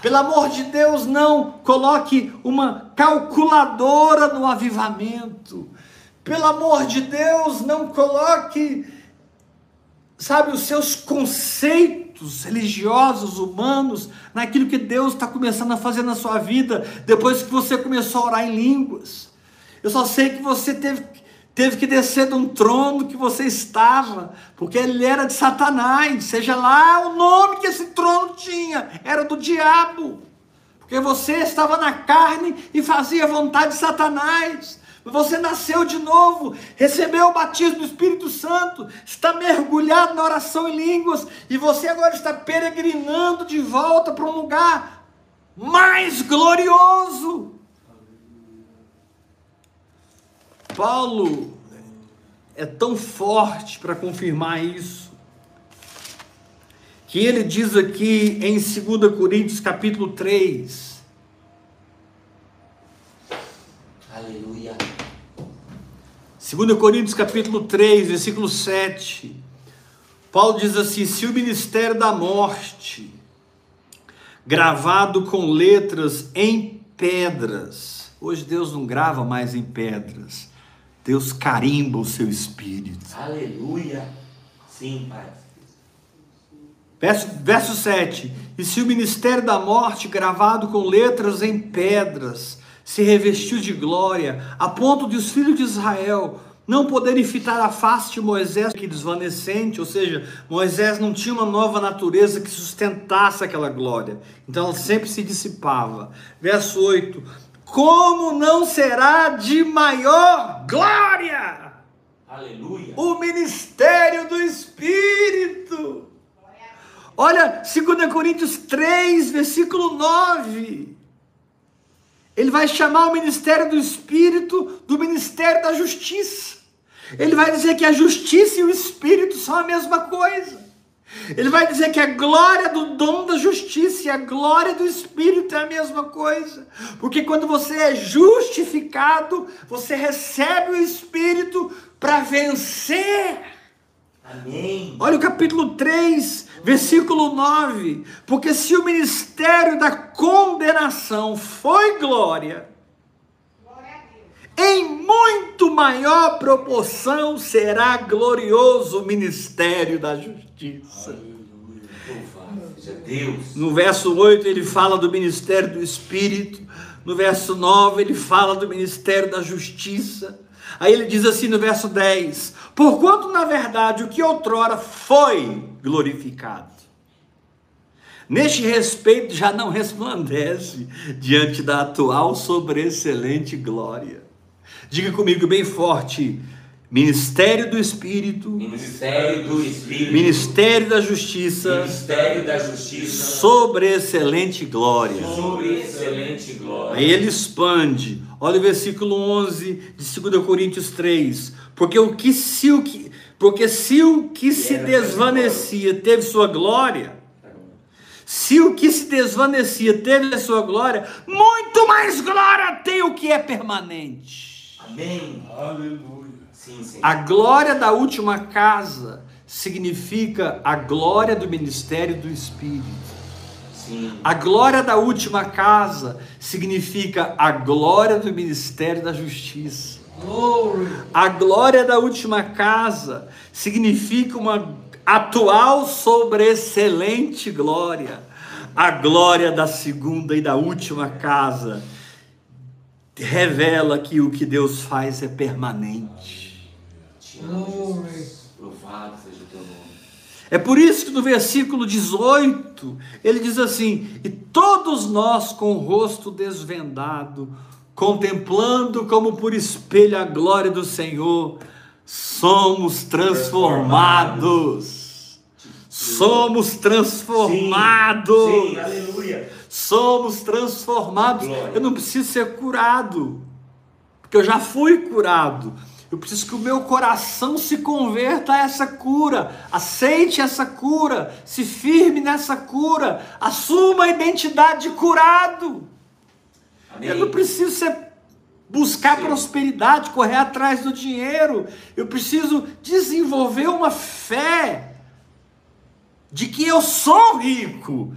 Pelo amor de Deus, não coloque uma calculadora no avivamento. Pelo amor de Deus, não coloque, sabe, os seus conceitos religiosos, humanos, naquilo que Deus está começando a fazer na sua vida, depois que você começou a orar em línguas. Eu só sei que você teve, teve que descer de um trono que você estava, porque ele era de Satanás, seja lá o nome que esse trono tinha, era do diabo. Porque você estava na carne e fazia vontade de Satanás. Você nasceu de novo, recebeu o batismo do Espírito Santo, está mergulhado na oração em línguas e você agora está peregrinando de volta para um lugar mais glorioso. Paulo é tão forte para confirmar isso, que ele diz aqui em 2 Coríntios capítulo 3, 2 Coríntios capítulo 3, versículo 7. Paulo diz assim: se o ministério da morte, gravado com letras em pedras, hoje Deus não grava mais em pedras, Deus carimba o seu espírito. Aleluia. Sim, Pai. Verso, verso 7: E se o ministério da morte, gravado com letras em pedras, se revestiu de glória, a ponto de os filhos de Israel não poderem fitar a face de Moisés que desvanecente, ou seja, Moisés não tinha uma nova natureza que sustentasse aquela glória, então ela sempre se dissipava. Verso 8: Como não será de maior glória? Aleluia. O ministério do Espírito. Olha, 2 Coríntios 3, versículo 9. Ele vai chamar o ministério do Espírito do ministério da justiça. Ele vai dizer que a justiça e o espírito são a mesma coisa. Ele vai dizer que a glória do dom da justiça e a glória do Espírito é a mesma coisa. Porque quando você é justificado, você recebe o Espírito para vencer. Amém. Olha o capítulo 3, versículo 9. Porque se o ministério da condenação foi glória, em muito maior proporção será glorioso o ministério da justiça. Deus. No verso 8 ele fala do ministério do Espírito, no verso 9 ele fala do ministério da justiça. Aí ele diz assim no verso 10: Porquanto na verdade o que outrora foi glorificado, neste respeito já não resplandece diante da atual sobreexcelente glória Diga comigo bem forte: Ministério do Espírito. Ministério do Espírito. Ministério da Justiça. Ministério da Justiça. Sobre excelente glória. Sobre excelente glória. Aí ele expande. Olha o versículo 11 de 2 Coríntios 3. Porque o que se o que porque se o que se desvanecia teve sua glória, se o que se desvanecia teve a sua glória, muito mais glória tem o que é permanente. Amém. Aleluia. Sim, A glória da última casa significa a glória do ministério do Espírito. Sim. A glória da última casa significa a glória do ministério da justiça. Glory. A glória da última casa significa uma atual sobreexcelente glória. A glória da segunda e da última casa revela que o que Deus faz é permanente. Louvado seja o teu nome. É por isso que no versículo 18 ele diz assim: E todos nós com o rosto desvendado, contemplando como por espelho a glória do Senhor, somos transformados. Somos transformados. Sim, sim, aleluia somos transformados. Glória. Eu não preciso ser curado, porque eu já fui curado. Eu preciso que o meu coração se converta a essa cura, aceite essa cura, se firme nessa cura, assuma a identidade de curado. Amém. Eu não preciso ser, buscar Sim. prosperidade, correr atrás do dinheiro. Eu preciso desenvolver uma fé de que eu sou rico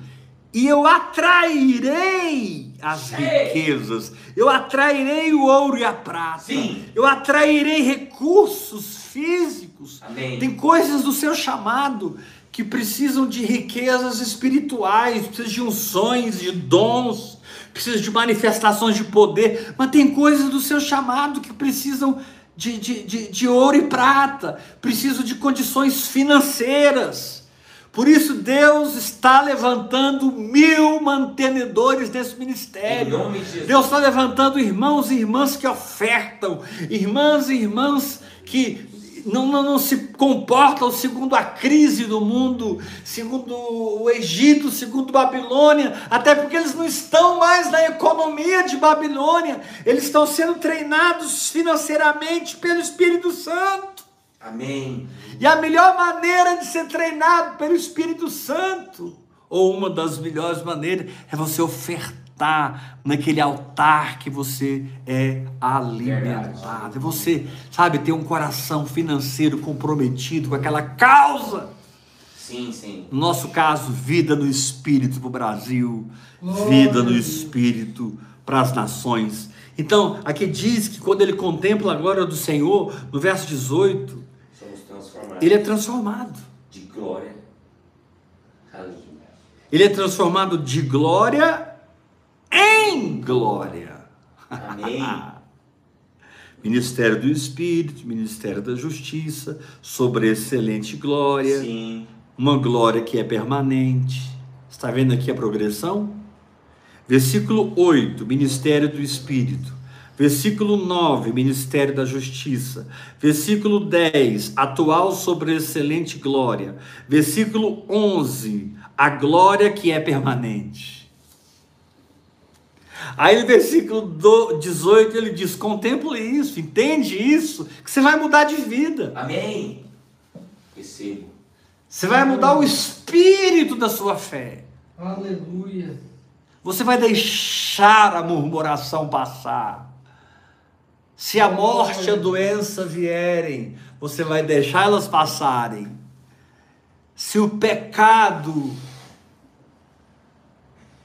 e eu atrairei as riquezas, eu atrairei o ouro e a prata, Sim. eu atrairei recursos físicos. Amém. Tem coisas do seu chamado que precisam de riquezas espirituais, precisam de unções, de dons, precisam de manifestações de poder, mas tem coisas do seu chamado que precisam de, de, de, de ouro e prata, precisam de condições financeiras por isso, Deus está levantando mil mantenedores desse ministério. De Deus está levantando irmãos e irmãs que ofertam, irmãs e irmãs que não, não, não, se comportam segundo a crise do mundo, segundo o Egito, segundo Babilônia, até porque eles não estão mais na economia de Babilônia, eles estão sendo treinados financeiramente pelo Espírito Santo. Amém. E a melhor maneira de ser treinado pelo Espírito Santo, ou uma das melhores maneiras, é você ofertar naquele altar que você é alimentado. É você, sabe, ter um coração financeiro comprometido com aquela causa. Sim, sim. No nosso caso, vida no Espírito para o Brasil, vida no Espírito para as nações. Então, aqui diz que quando ele contempla a glória do Senhor, no verso 18, ele é transformado. De glória. Ele é transformado de glória em glória. Amém. Ministério do Espírito, Ministério da Justiça, sobre excelente glória. Sim. Uma glória que é permanente. Está vendo aqui a progressão? Versículo 8, Ministério do Espírito. Versículo 9, Ministério da Justiça. Versículo 10, atual sobre excelente glória. Versículo 11, a glória que é permanente. Aí no versículo 18 ele diz: contemple isso, entende isso, que você vai mudar de vida. Amém. Recebo. Você vai mudar o espírito da sua fé. Aleluia. Você vai deixar a murmuração passar. Se a morte e a doença vierem, você vai deixar elas passarem. Se o pecado,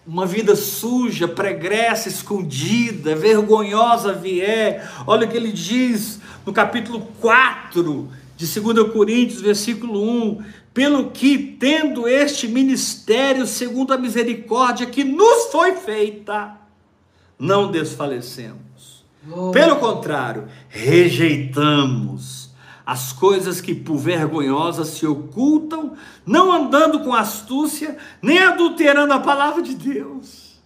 uma vida suja, pregressa, escondida, vergonhosa vier, olha o que ele diz no capítulo 4 de 2 Coríntios, versículo 1: pelo que, tendo este ministério, segundo a misericórdia que nos foi feita, não desfalecemos. Pelo contrário, rejeitamos as coisas que por vergonhosas se ocultam, não andando com astúcia, nem adulterando a palavra de Deus.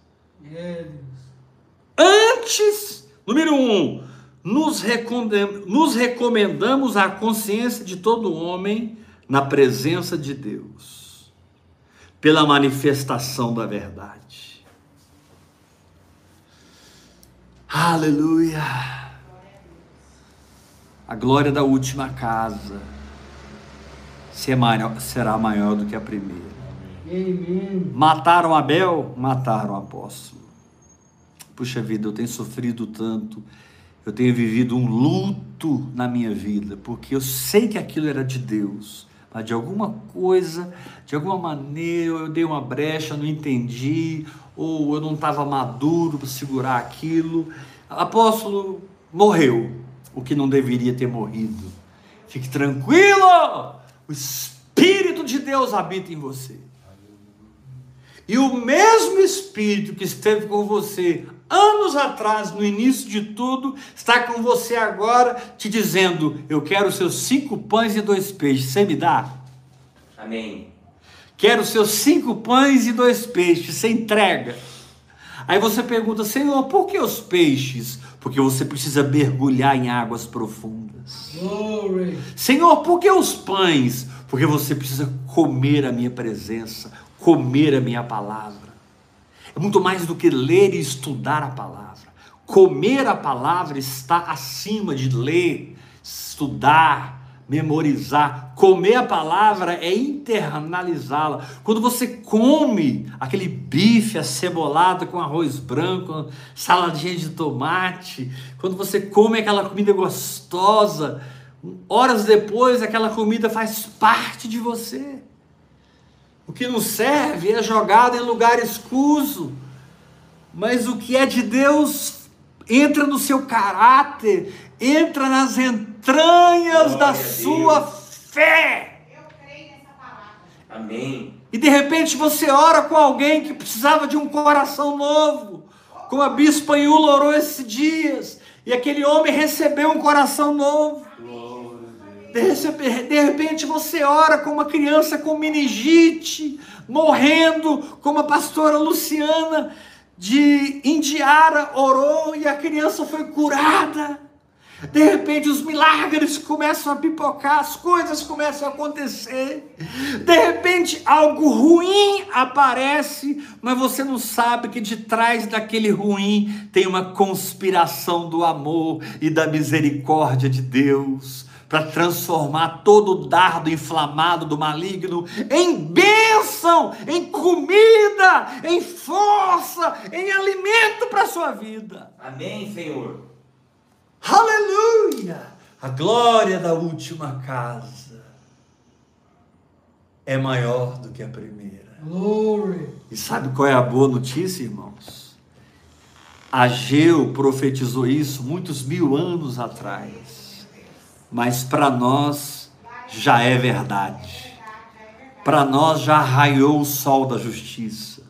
Antes, número um, nos recomendamos a consciência de todo homem na presença de Deus, pela manifestação da verdade. Aleluia! A glória da última casa será maior do que a primeira. Mataram Abel, mataram o apóstolo. Puxa vida, eu tenho sofrido tanto, eu tenho vivido um luto na minha vida, porque eu sei que aquilo era de Deus mas de alguma coisa, de alguma maneira eu dei uma brecha, não entendi, ou eu não estava maduro para segurar aquilo. Apóstolo morreu, o que não deveria ter morrido. Fique tranquilo, o Espírito de Deus habita em você. E o mesmo Espírito que esteve com você anos atrás, no início de tudo, está com você agora, te dizendo: Eu quero os seus cinco pães e dois peixes. Você me dá? Amém. Quero os seus cinco pães e dois peixes. Você entrega. Aí você pergunta, Senhor, por que os peixes? Porque você precisa mergulhar em águas profundas. Glory. Senhor, por que os pães? Porque você precisa comer a minha presença, comer a minha palavra. É muito mais do que ler e estudar a palavra. Comer a palavra está acima de ler, estudar, memorizar. Comer a palavra é internalizá-la. Quando você come aquele bife acebolado com arroz branco, saladinha de tomate, quando você come aquela comida gostosa, horas depois aquela comida faz parte de você. O que não serve é jogado em lugar escuso. Mas o que é de Deus entra no seu caráter, entra nas entranhas Glória da sua fé. Eu creio nessa palavra. Amém. E de repente você ora com alguém que precisava de um coração novo, como a bispa Iula orou esses dias, e aquele homem recebeu um coração novo. De repente você ora com uma criança com meningite, morrendo, como a pastora Luciana de Indiara orou e a criança foi curada. De repente os milagres começam a pipocar, as coisas começam a acontecer. De repente algo ruim aparece, mas você não sabe que de trás daquele ruim tem uma conspiração do amor e da misericórdia de Deus para transformar todo o dardo inflamado do maligno em bênção, em comida, em força, em alimento para a sua vida. Amém, Senhor. Aleluia! A glória da última casa é maior do que a primeira. Glory. E sabe qual é a boa notícia, irmãos? Ageu profetizou isso muitos mil anos atrás mas para nós já é verdade. Para nós já raiou o sol da justiça.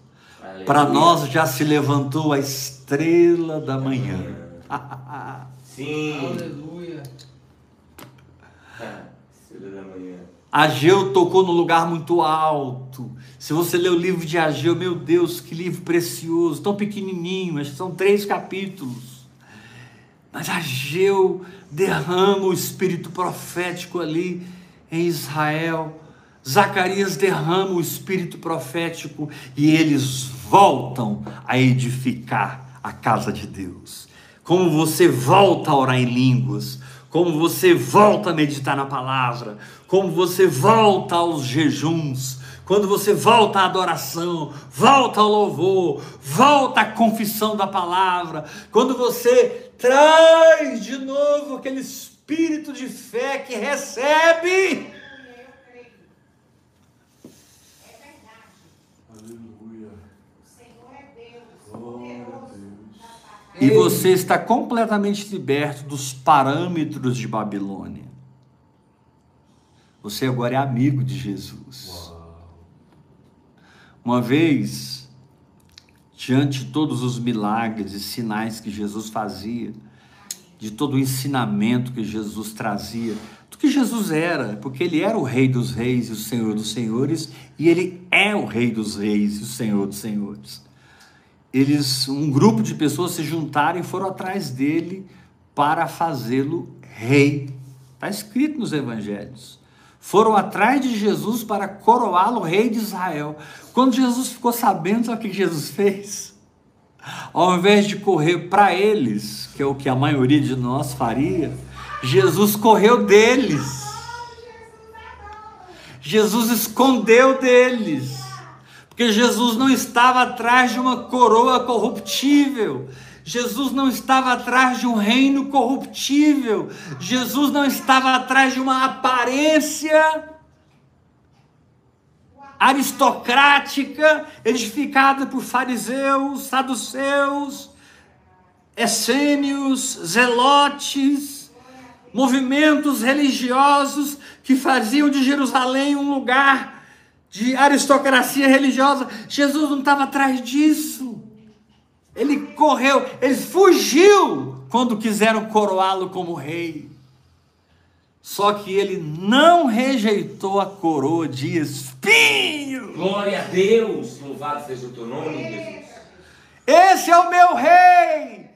Para nós já se levantou a estrela da manhã. Sim. Aleluia. Estrela da manhã. Ageu tocou no lugar muito alto. Se você ler o livro de Ageu, meu Deus, que livro precioso, tão pequenininho, acho que são três capítulos. Mas Ageu derrama o espírito profético ali em Israel. Zacarias derrama o espírito profético e eles voltam a edificar à casa de Deus, como você volta a orar em línguas, como você volta a meditar na palavra, como você volta aos jejuns, quando você volta à adoração, volta ao louvor, volta à confissão da palavra, quando você traz de novo aquele espírito de fé que recebe. E você está completamente liberto dos parâmetros de Babilônia. Você agora é amigo de Jesus. Uma vez, diante de todos os milagres e sinais que Jesus fazia, de todo o ensinamento que Jesus trazia, do que Jesus era, porque ele era o Rei dos Reis e o Senhor dos Senhores, e ele é o Rei dos Reis e o Senhor dos Senhores eles, um grupo de pessoas se juntaram e foram atrás dele para fazê-lo rei. Está escrito nos evangelhos. Foram atrás de Jesus para coroá-lo rei de Israel. Quando Jesus ficou sabendo, sabe o que Jesus fez? Ao invés de correr para eles, que é o que a maioria de nós faria, Jesus correu deles. Jesus escondeu deles. Porque Jesus não estava atrás de uma coroa corruptível. Jesus não estava atrás de um reino corruptível. Jesus não estava atrás de uma aparência aristocrática edificada por fariseus, saduceus, essênios, zelotes, movimentos religiosos que faziam de Jerusalém um lugar de aristocracia religiosa. Jesus não estava atrás disso. Ele correu, ele fugiu quando quiseram coroá-lo como rei. Só que ele não rejeitou a coroa de espinho. Glória a Deus, louvado seja o teu nome, Jesus. Esse é o meu rei.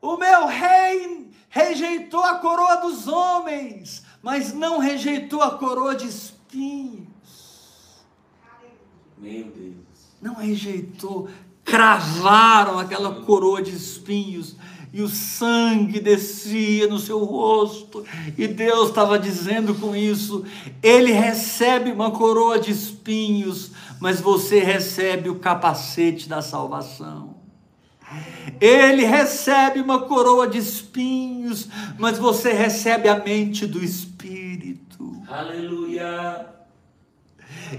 O meu rei rejeitou a coroa dos homens, mas não rejeitou a coroa de espinho. Meu Deus. Não rejeitou. Cravaram aquela coroa de espinhos e o sangue descia no seu rosto, e Deus estava dizendo com isso: Ele recebe uma coroa de espinhos, mas você recebe o capacete da salvação. Ele recebe uma coroa de espinhos, mas você recebe a mente do Espírito. Aleluia.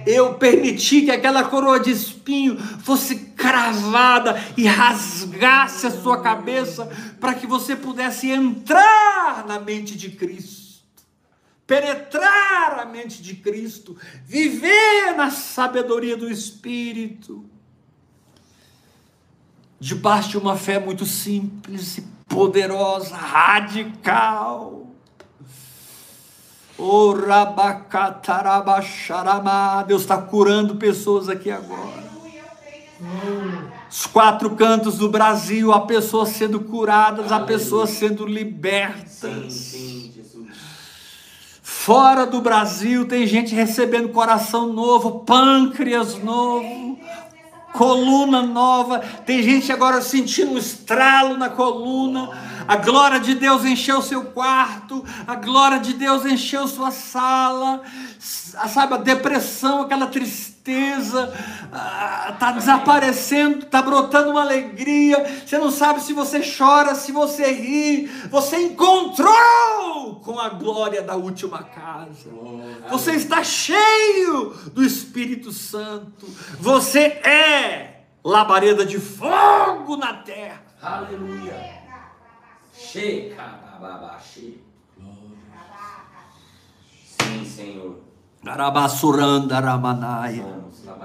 Eu permiti que aquela coroa de espinho fosse cravada e rasgasse a sua cabeça para que você pudesse entrar na mente de Cristo, penetrar a mente de Cristo, viver na sabedoria do Espírito, debaixo de uma fé muito simples e poderosa, radical Deus está curando pessoas aqui agora. Os quatro cantos do Brasil, há pessoas sendo curadas, há pessoas sendo libertas. Fora do Brasil tem gente recebendo coração novo, pâncreas novo, coluna nova. Tem gente agora sentindo um estralo na coluna. A glória de Deus encheu seu quarto, a glória de Deus encheu sua sala, sabe, a depressão, aquela tristeza, está desaparecendo, está brotando uma alegria, você não sabe se você chora, se você ri, você encontrou com a glória da última casa, você está cheio do Espírito Santo, você é labareda de fogo na terra. Aleluia. Sim, Senhor. Garabassuranda Ramanaya.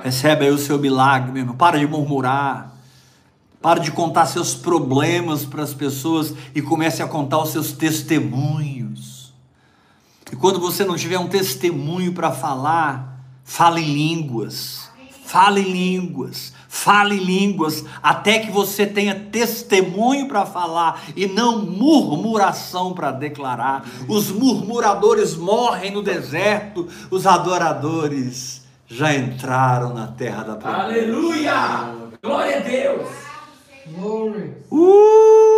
Recebe aí o seu milagre, meu irmão. Para de murmurar. Para de contar seus problemas para as pessoas e comece a contar os seus testemunhos. E quando você não tiver um testemunho para falar, fale em línguas. Fale em línguas fale línguas, até que você tenha testemunho para falar e não murmuração para declarar. Os murmuradores morrem no deserto, os adoradores já entraram na terra da promessa. Aleluia! Glória a Deus! Glory. Uh!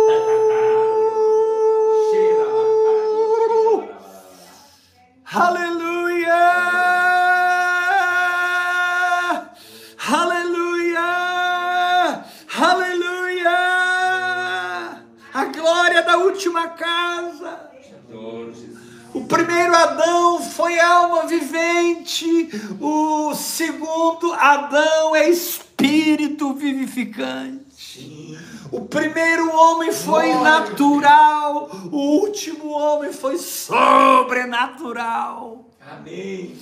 Aleluia! Aleluia! Da última casa. O primeiro Adão foi alma vivente, o segundo Adão é espírito vivificante. O primeiro homem foi natural, o último homem foi sobrenatural. Amém.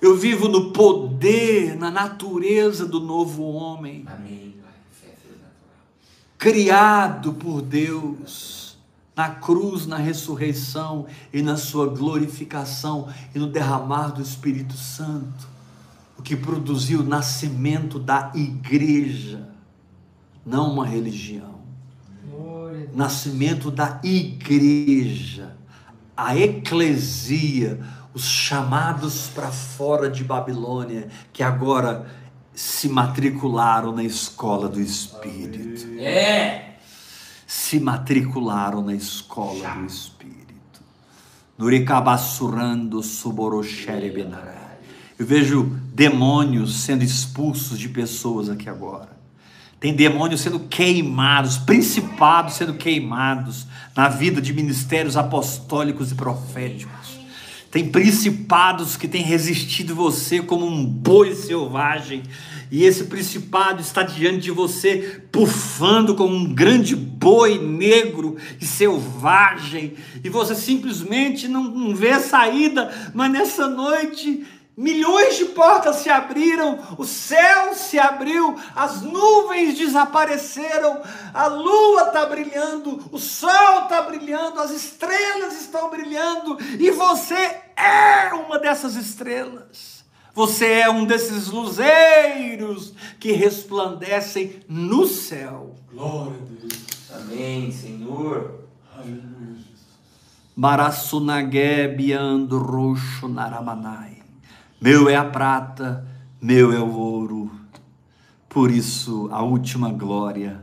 Eu vivo no poder, na natureza do novo homem, Amém. Criado por Deus, na cruz, na ressurreição e na sua glorificação e no derramar do Espírito Santo, o que produziu o nascimento da igreja, não uma religião. Nascimento da igreja, a eclesia, os chamados para fora de Babilônia, que agora se matricularam na escola do Espírito. É. Se matricularam na escola do Espírito. Nurikabassurando suboroshere benaré. Eu vejo demônios sendo expulsos de pessoas aqui agora. Tem demônios sendo queimados, principados sendo queimados na vida de ministérios apostólicos e proféticos. Tem principados que têm resistido você como um boi selvagem, e esse principado está diante de você, pufando como um grande boi negro e selvagem, e você simplesmente não, vê saída, mas nessa noite Milhões de portas se abriram, o céu se abriu, as nuvens desapareceram, a lua está brilhando, o sol está brilhando, as estrelas estão brilhando e você é uma dessas estrelas. Você é um desses luzeiros que resplandecem no céu. Glória a Deus. Amém, Senhor. Aleluia, Jesus. Marassunagebiando roxo naramanai. Meu é a prata, meu é o ouro. Por isso a última glória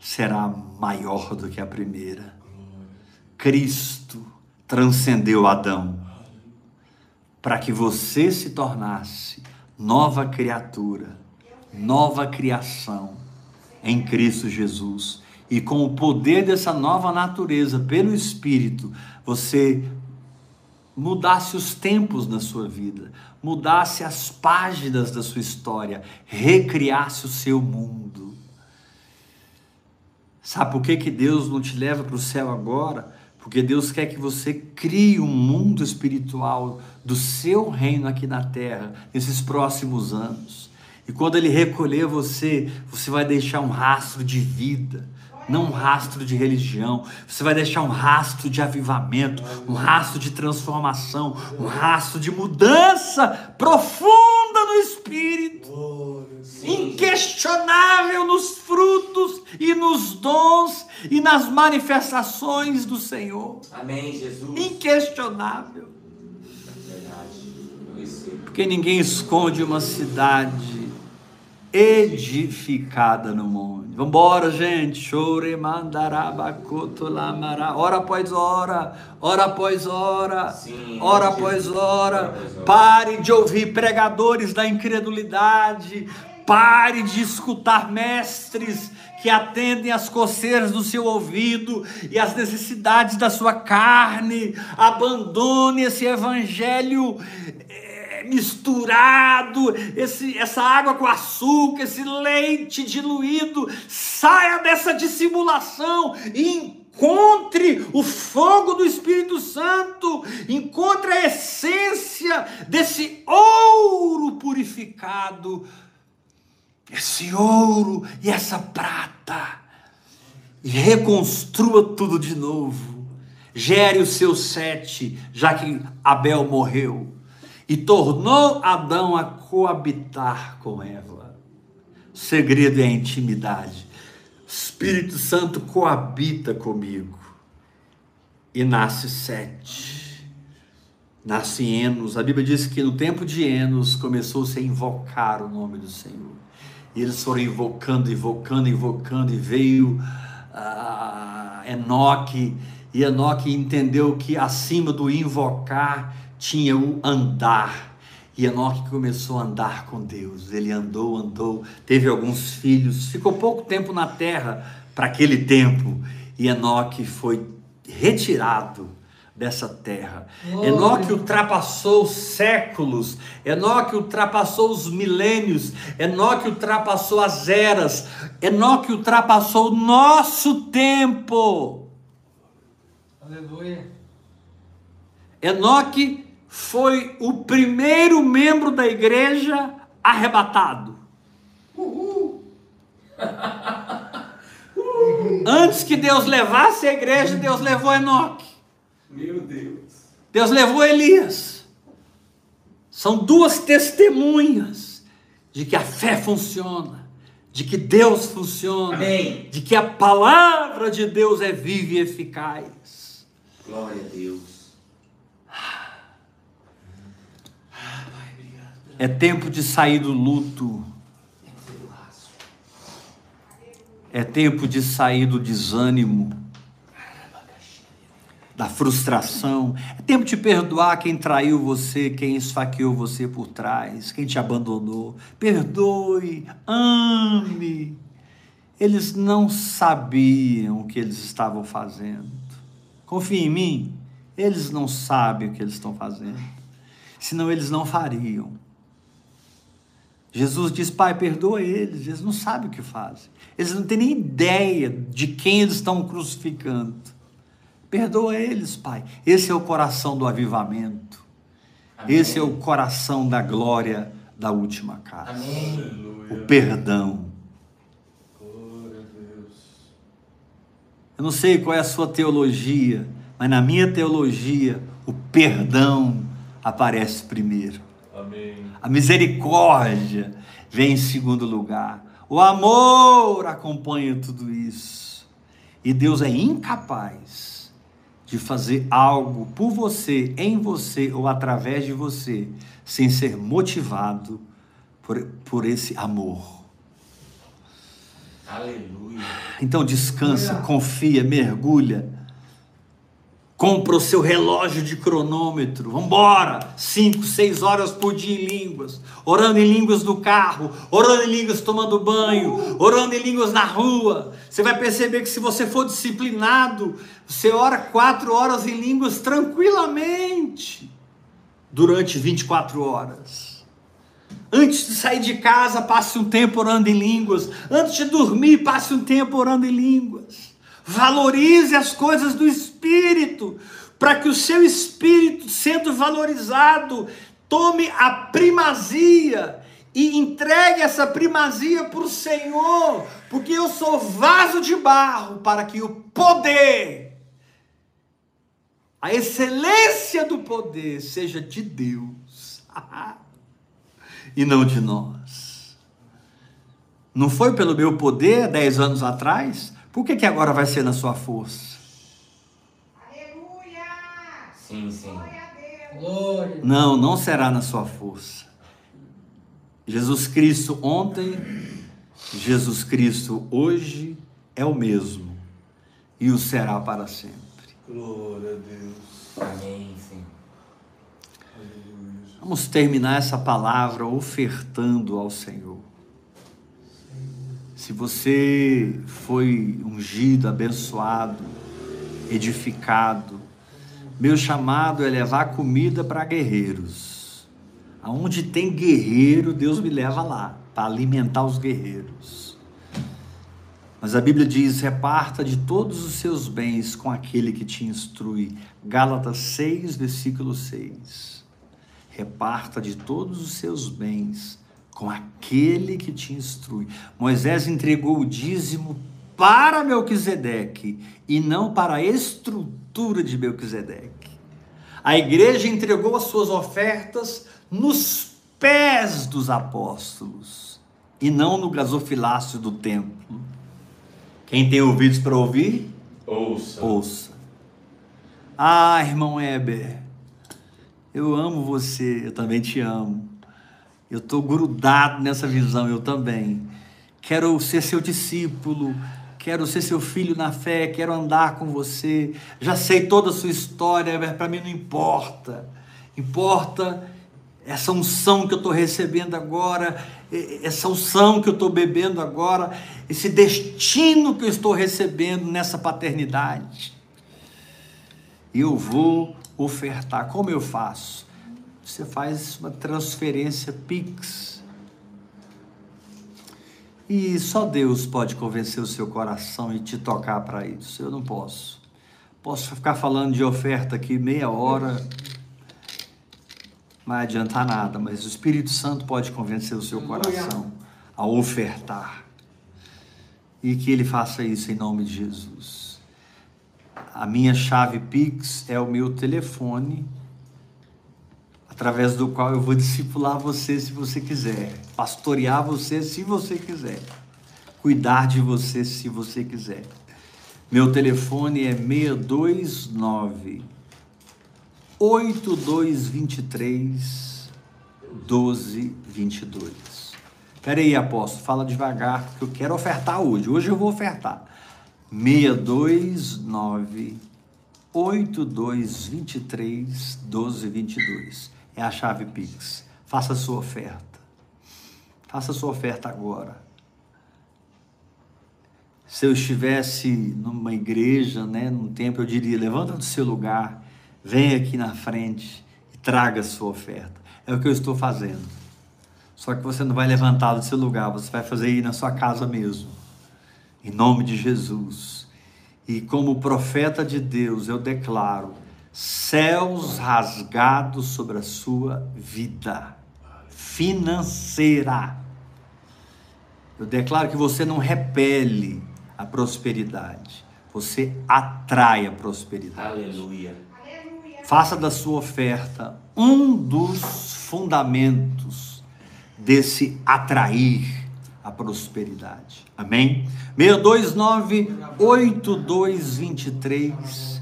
será maior do que a primeira. Cristo transcendeu Adão para que você se tornasse nova criatura, nova criação em Cristo Jesus. E com o poder dessa nova natureza, pelo Espírito, você mudasse os tempos na sua vida, mudasse as páginas da sua história, recriasse o seu mundo. Sabe por que, que Deus não te leva para o céu agora? Porque Deus quer que você crie um mundo espiritual do seu reino aqui na terra, nesses próximos anos. E quando Ele recolher você, você vai deixar um rastro de vida, não um rastro de religião. Você vai deixar um rastro de avivamento, um rastro de transformação, um rastro de mudança profunda no espírito inquestionável nos frutos e nos dons e nas manifestações do Senhor. Amém, Jesus. Inquestionável. Porque ninguém esconde uma cidade edificada no monte. Vambora, gente. Chore mandarabacoto lamara. Hora após hora, hora após hora, Sim, hora após hora. Pare de ouvir pregadores da incredulidade. Pare de escutar mestres que atendem às coceiras do seu ouvido e às necessidades da sua carne. Abandone esse evangelho misturado, esse, essa água com açúcar, esse leite diluído. Saia dessa dissimulação e Encontre o fogo do Espírito Santo, encontre a essência desse ouro purificado, esse ouro e essa prata, e reconstrua tudo de novo. Gere o seu sete, já que Abel morreu, e tornou Adão a coabitar com Eva. O segredo é a intimidade. Espírito Santo coabita comigo. E nasce Sete. Nasce Enos. A Bíblia diz que no tempo de Enos começou-se a invocar o nome do Senhor. E eles foram invocando, invocando, invocando, e veio ah, Enoque, e Enoque entendeu que acima do invocar tinha o andar. E Enoque começou a andar com Deus. Ele andou, andou, teve alguns filhos, ficou pouco tempo na terra para aquele tempo. E Enoque foi retirado dessa terra. Glória. Enoque ultrapassou séculos, Enoque ultrapassou os milênios, Enoque ultrapassou as eras, Enoque ultrapassou o nosso tempo. Aleluia. Enoque foi o primeiro membro da igreja arrebatado. Antes que Deus levasse a igreja, Deus levou Enoque. Meu Deus. Deus levou Elias. São duas testemunhas de que a fé funciona, de que Deus funciona, Amém. de que a palavra de Deus é viva e eficaz. Glória a Deus. É tempo de sair do luto. É tempo de sair do desânimo, da frustração. É tempo de perdoar quem traiu você, quem esfaqueou você por trás, quem te abandonou. Perdoe, ame. Eles não sabiam o que eles estavam fazendo. Confie em mim, eles não sabem o que eles estão fazendo. Senão eles não fariam. Jesus diz: Pai, perdoa eles, eles não sabem o que fazem. Eles não têm nem ideia de quem eles estão crucificando. Perdoa eles, Pai. Esse é o coração do avivamento. Amém. Esse é o coração da glória da última casa. Amém. O perdão. Glória a Deus. Eu não sei qual é a sua teologia, mas na minha teologia, o perdão aparece primeiro. Amém. A misericórdia vem em segundo lugar. O amor acompanha tudo isso. E Deus é incapaz de fazer algo por você, em você ou através de você, sem ser motivado por, por esse amor. Aleluia. Então descansa, confia, mergulha. Compra o seu relógio de cronômetro. Vambora! Cinco, seis horas por dia em línguas. Orando em línguas no carro, orando em línguas tomando banho, orando em línguas na rua. Você vai perceber que se você for disciplinado, você ora quatro horas em línguas tranquilamente. Durante 24 horas. Antes de sair de casa, passe um tempo orando em línguas. Antes de dormir, passe um tempo orando em línguas. Valorize as coisas do espírito, para que o seu espírito, sendo valorizado, tome a primazia e entregue essa primazia para o Senhor, porque eu sou vaso de barro para que o poder, a excelência do poder seja de Deus. e não de nós. Não foi pelo meu poder dez anos atrás? Por que, que agora vai ser na sua força? Sim, sim. Glória a Deus! Glória. Não, não será na sua força. Jesus Cristo ontem, Jesus Cristo hoje é o mesmo e o será para sempre. Glória a Deus. Amém, sim. Vamos terminar essa palavra ofertando ao Senhor. Se você foi ungido, abençoado, edificado, meu chamado é levar comida para guerreiros. Aonde tem guerreiro, Deus me leva lá para alimentar os guerreiros. Mas a Bíblia diz: reparta de todos os seus bens com aquele que te instrui. Gálatas 6, versículo 6. Reparta de todos os seus bens com aquele que te instrui. Moisés entregou o dízimo para Melquisedeque e não para a estrutura de Melquisedeque. A igreja entregou as suas ofertas nos pés dos apóstolos e não no gasofilácio do templo. Quem tem ouvidos para ouvir, Ouça. ouça. Ah, irmão Heber, eu amo você, eu também te amo. Eu estou grudado nessa visão, eu também. quero ser seu discípulo, quero ser seu filho na fé, quero andar com você. Já sei toda a sua história, mas para mim não importa. Importa essa unção que eu estou recebendo agora, essa unção que eu estou bebendo agora, esse destino que eu estou recebendo nessa paternidade. Eu vou ofertar. Como eu faço? Você faz uma transferência Pix. E só Deus pode convencer o seu coração e te tocar para isso. Eu não posso. Posso ficar falando de oferta aqui meia hora, não vai adiantar nada, mas o Espírito Santo pode convencer o seu coração a ofertar. E que ele faça isso em nome de Jesus. A minha chave Pix é o meu telefone, através do qual eu vou discipular você se você quiser, pastorear você se você quiser, cuidar de você se você quiser. Meu telefone é 629 8223 1222. Espera aí, apóstolo, fala devagar, porque eu quero ofertar hoje. Hoje eu vou ofertar. 629 8223 1222. É a chave Pix. Faça a sua oferta. Faça a sua oferta agora. Se eu estivesse numa igreja, né, num templo, eu diria: levanta do seu lugar Venha aqui na frente e traga a sua oferta. É o que eu estou fazendo. Só que você não vai levantar do seu lugar, você vai fazer aí na sua casa mesmo. Em nome de Jesus. E como profeta de Deus, eu declaro céus rasgados sobre a sua vida financeira. Eu declaro que você não repele a prosperidade, você atrai a prosperidade. Aleluia. Faça da sua oferta um dos fundamentos desse atrair a prosperidade. Amém? 629 8223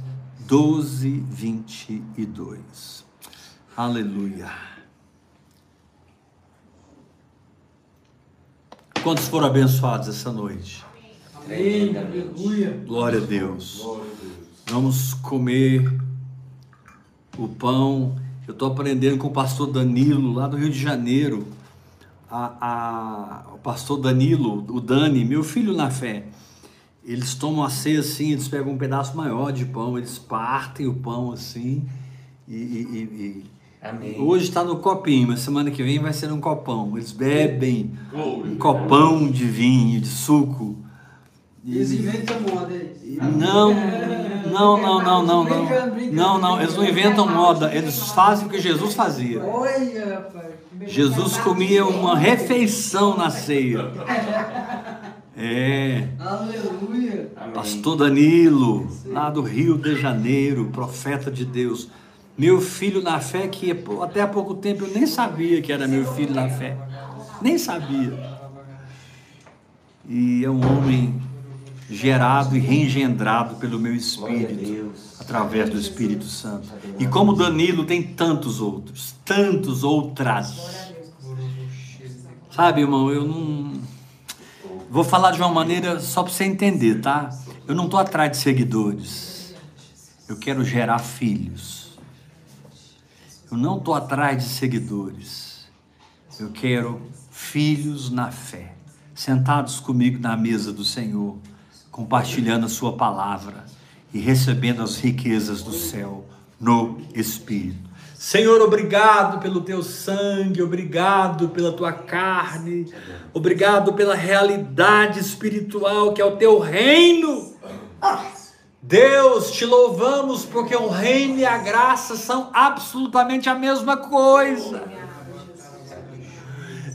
1222. Aleluia. Quantos foram abençoados essa noite? Amém. Glória a Deus. Glória a Deus. Vamos comer o pão. Eu estou aprendendo com o pastor Danilo, lá do Rio de Janeiro. A, a, o pastor Danilo, o Dani, meu filho na fé. Eles tomam a ceia assim, eles pegam um pedaço maior de pão, eles partem o pão assim. E, e, e Amém. hoje está no copinho, mas semana que vem vai ser um copão. Eles bebem um copão de vinho, de suco. E- Eles inventam moda, eles. não, não, não, não, não, não. Não, não, eles não inventam moda, eles fazem o que Jesus fazia. Jesus comia uma refeição na ceia. É, Aleluia. Pastor Danilo, lá do Rio de Janeiro, profeta de Deus. Meu filho na fé, que até há pouco tempo eu nem sabia que era meu filho na fé. Nem sabia. E é um homem gerado e reengendrado pelo meu espírito. Através do Espírito Santo. E como Danilo tem tantos outros, tantos outras. Sabe, irmão, eu não vou falar de uma maneira só para você entender, tá? Eu não estou atrás de seguidores. Eu quero gerar filhos. Eu não estou atrás de seguidores. Eu quero filhos na fé, sentados comigo na mesa do Senhor, compartilhando a Sua palavra e recebendo as riquezas do céu no Espírito. Senhor, obrigado pelo teu sangue, obrigado pela tua carne, obrigado pela realidade espiritual que é o teu reino. Deus, te louvamos porque o reino e a graça são absolutamente a mesma coisa.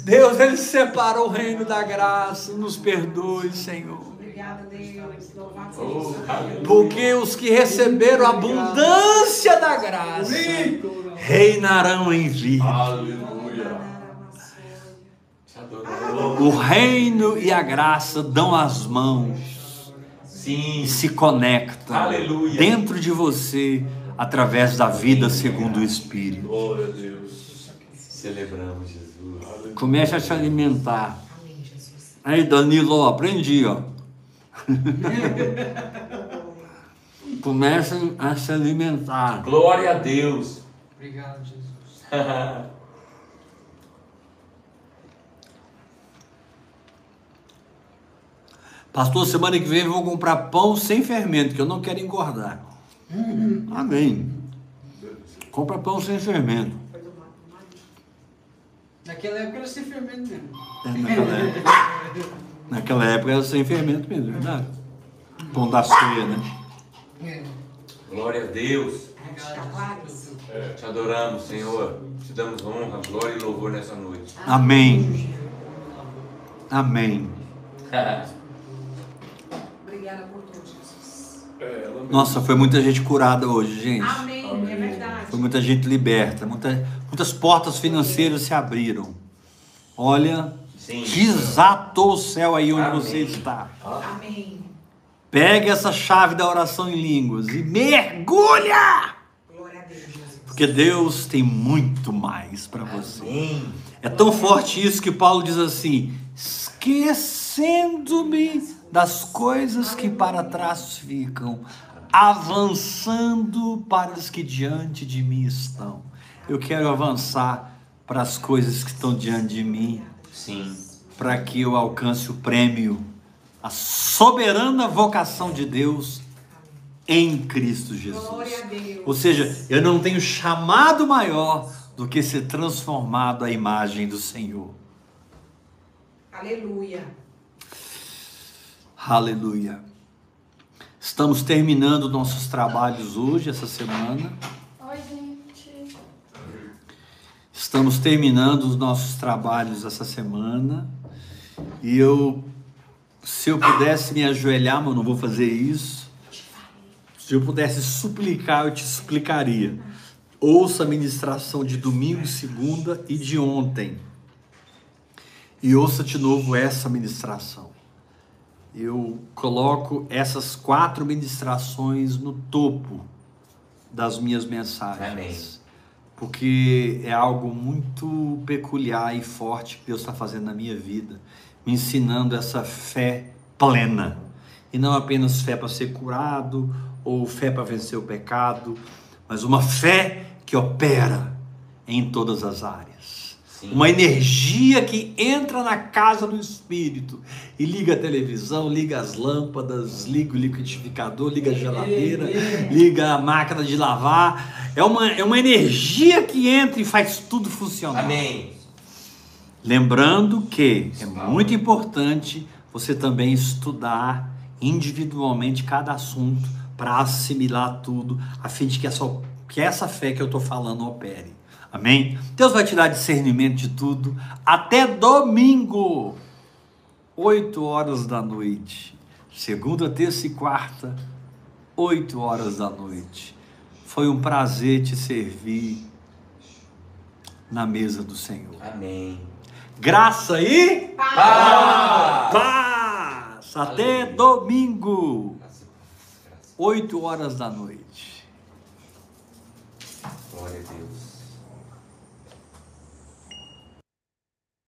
Deus, Ele separou o reino da graça, nos perdoe, Senhor. Obrigada, Deus. Louvado seja Oh, aleluia. Porque os que receberam a abundância da graça reinarão em vida. Aleluia. Te. O reino e a graça dão as mãos Sim. e se conectam Aleluia. dentro de você através da vida segundo o Espírito. Glória a Deus. Celebramos, Jesus. Comece a se alimentar Aí, Danilo, ó, aprendi, ó. Comecem a se alimentar. Glória a Deus. Obrigado, Jesus. Pastor, semana que vem eu vou comprar pão sem fermento, que eu não quero engordar. Amém. Compra pão sem fermento. Naquela época era sem fermento mesmo. É, naquela, época, naquela época era sem fermento mesmo, é verdade. Pão da ceia, né? É. Glória a Deus. Jesus. Te adoramos, Senhor. Te damos honra, glória e louvor nessa noite. Amém. Amém. Obrigada por tudo, Jesus. É. Nossa, foi muita gente curada hoje, gente. Amém, é verdade. Foi muita gente liberta. muita- muitas portas financeiras se abriram. Olha, Sim. desatou o céu aí onde Amém. você está. Amém. Pegue essa chave da oração em línguas e mergulha! Glória a Deus, Jesus. Porque Deus tem muito mais para você. Amém. É tão forte isso que Paulo diz assim: esquecendo-me das coisas que para trás ficam, avançando para as que diante de mim estão. Eu quero avançar para as coisas que estão diante de mim, Sim. para que eu alcance o prêmio, a soberana vocação de Deus em Cristo Jesus. Glória a Deus. Ou seja, eu não tenho chamado maior do que ser transformado à imagem do Senhor. Aleluia. Aleluia. Estamos terminando nossos trabalhos hoje, essa semana. Oi, gente. Estamos terminando os nossos trabalhos essa semana. E eu, se eu pudesse me ajoelhar, mas eu não vou fazer isso. Se eu pudesse suplicar, eu te suplicaria. Ouça a ministração de domingo, segunda e de ontem. E ouça de novo essa ministração. Eu coloco essas quatro ministrações no topo das minhas mensagens. Amém. Porque é algo muito peculiar e forte que Deus está fazendo na minha vida, me ensinando essa fé plena. E não apenas fé para ser curado ou fé para vencer o pecado, mas uma fé que opera em todas as áreas. Sim. Uma energia que entra na casa do Espírito e liga a televisão, liga as lâmpadas, liga o liquidificador, liga a geladeira, liga a máquina de lavar. É uma, é uma energia que entra e faz tudo funcionar. Amém. Lembrando que é muito importante você também estudar individualmente cada assunto para assimilar tudo, a fim de que essa, que essa fé que eu estou falando opere. Amém? Deus vai te dar discernimento de tudo até domingo, 8 horas da noite. Segunda, terça e quarta, 8 horas da noite. Foi um prazer te servir na mesa do Senhor. Amém. Graça e Paz. paz. Até Aleluia. domingo, Graças a Deus. 8 horas da noite. Glória a Deus.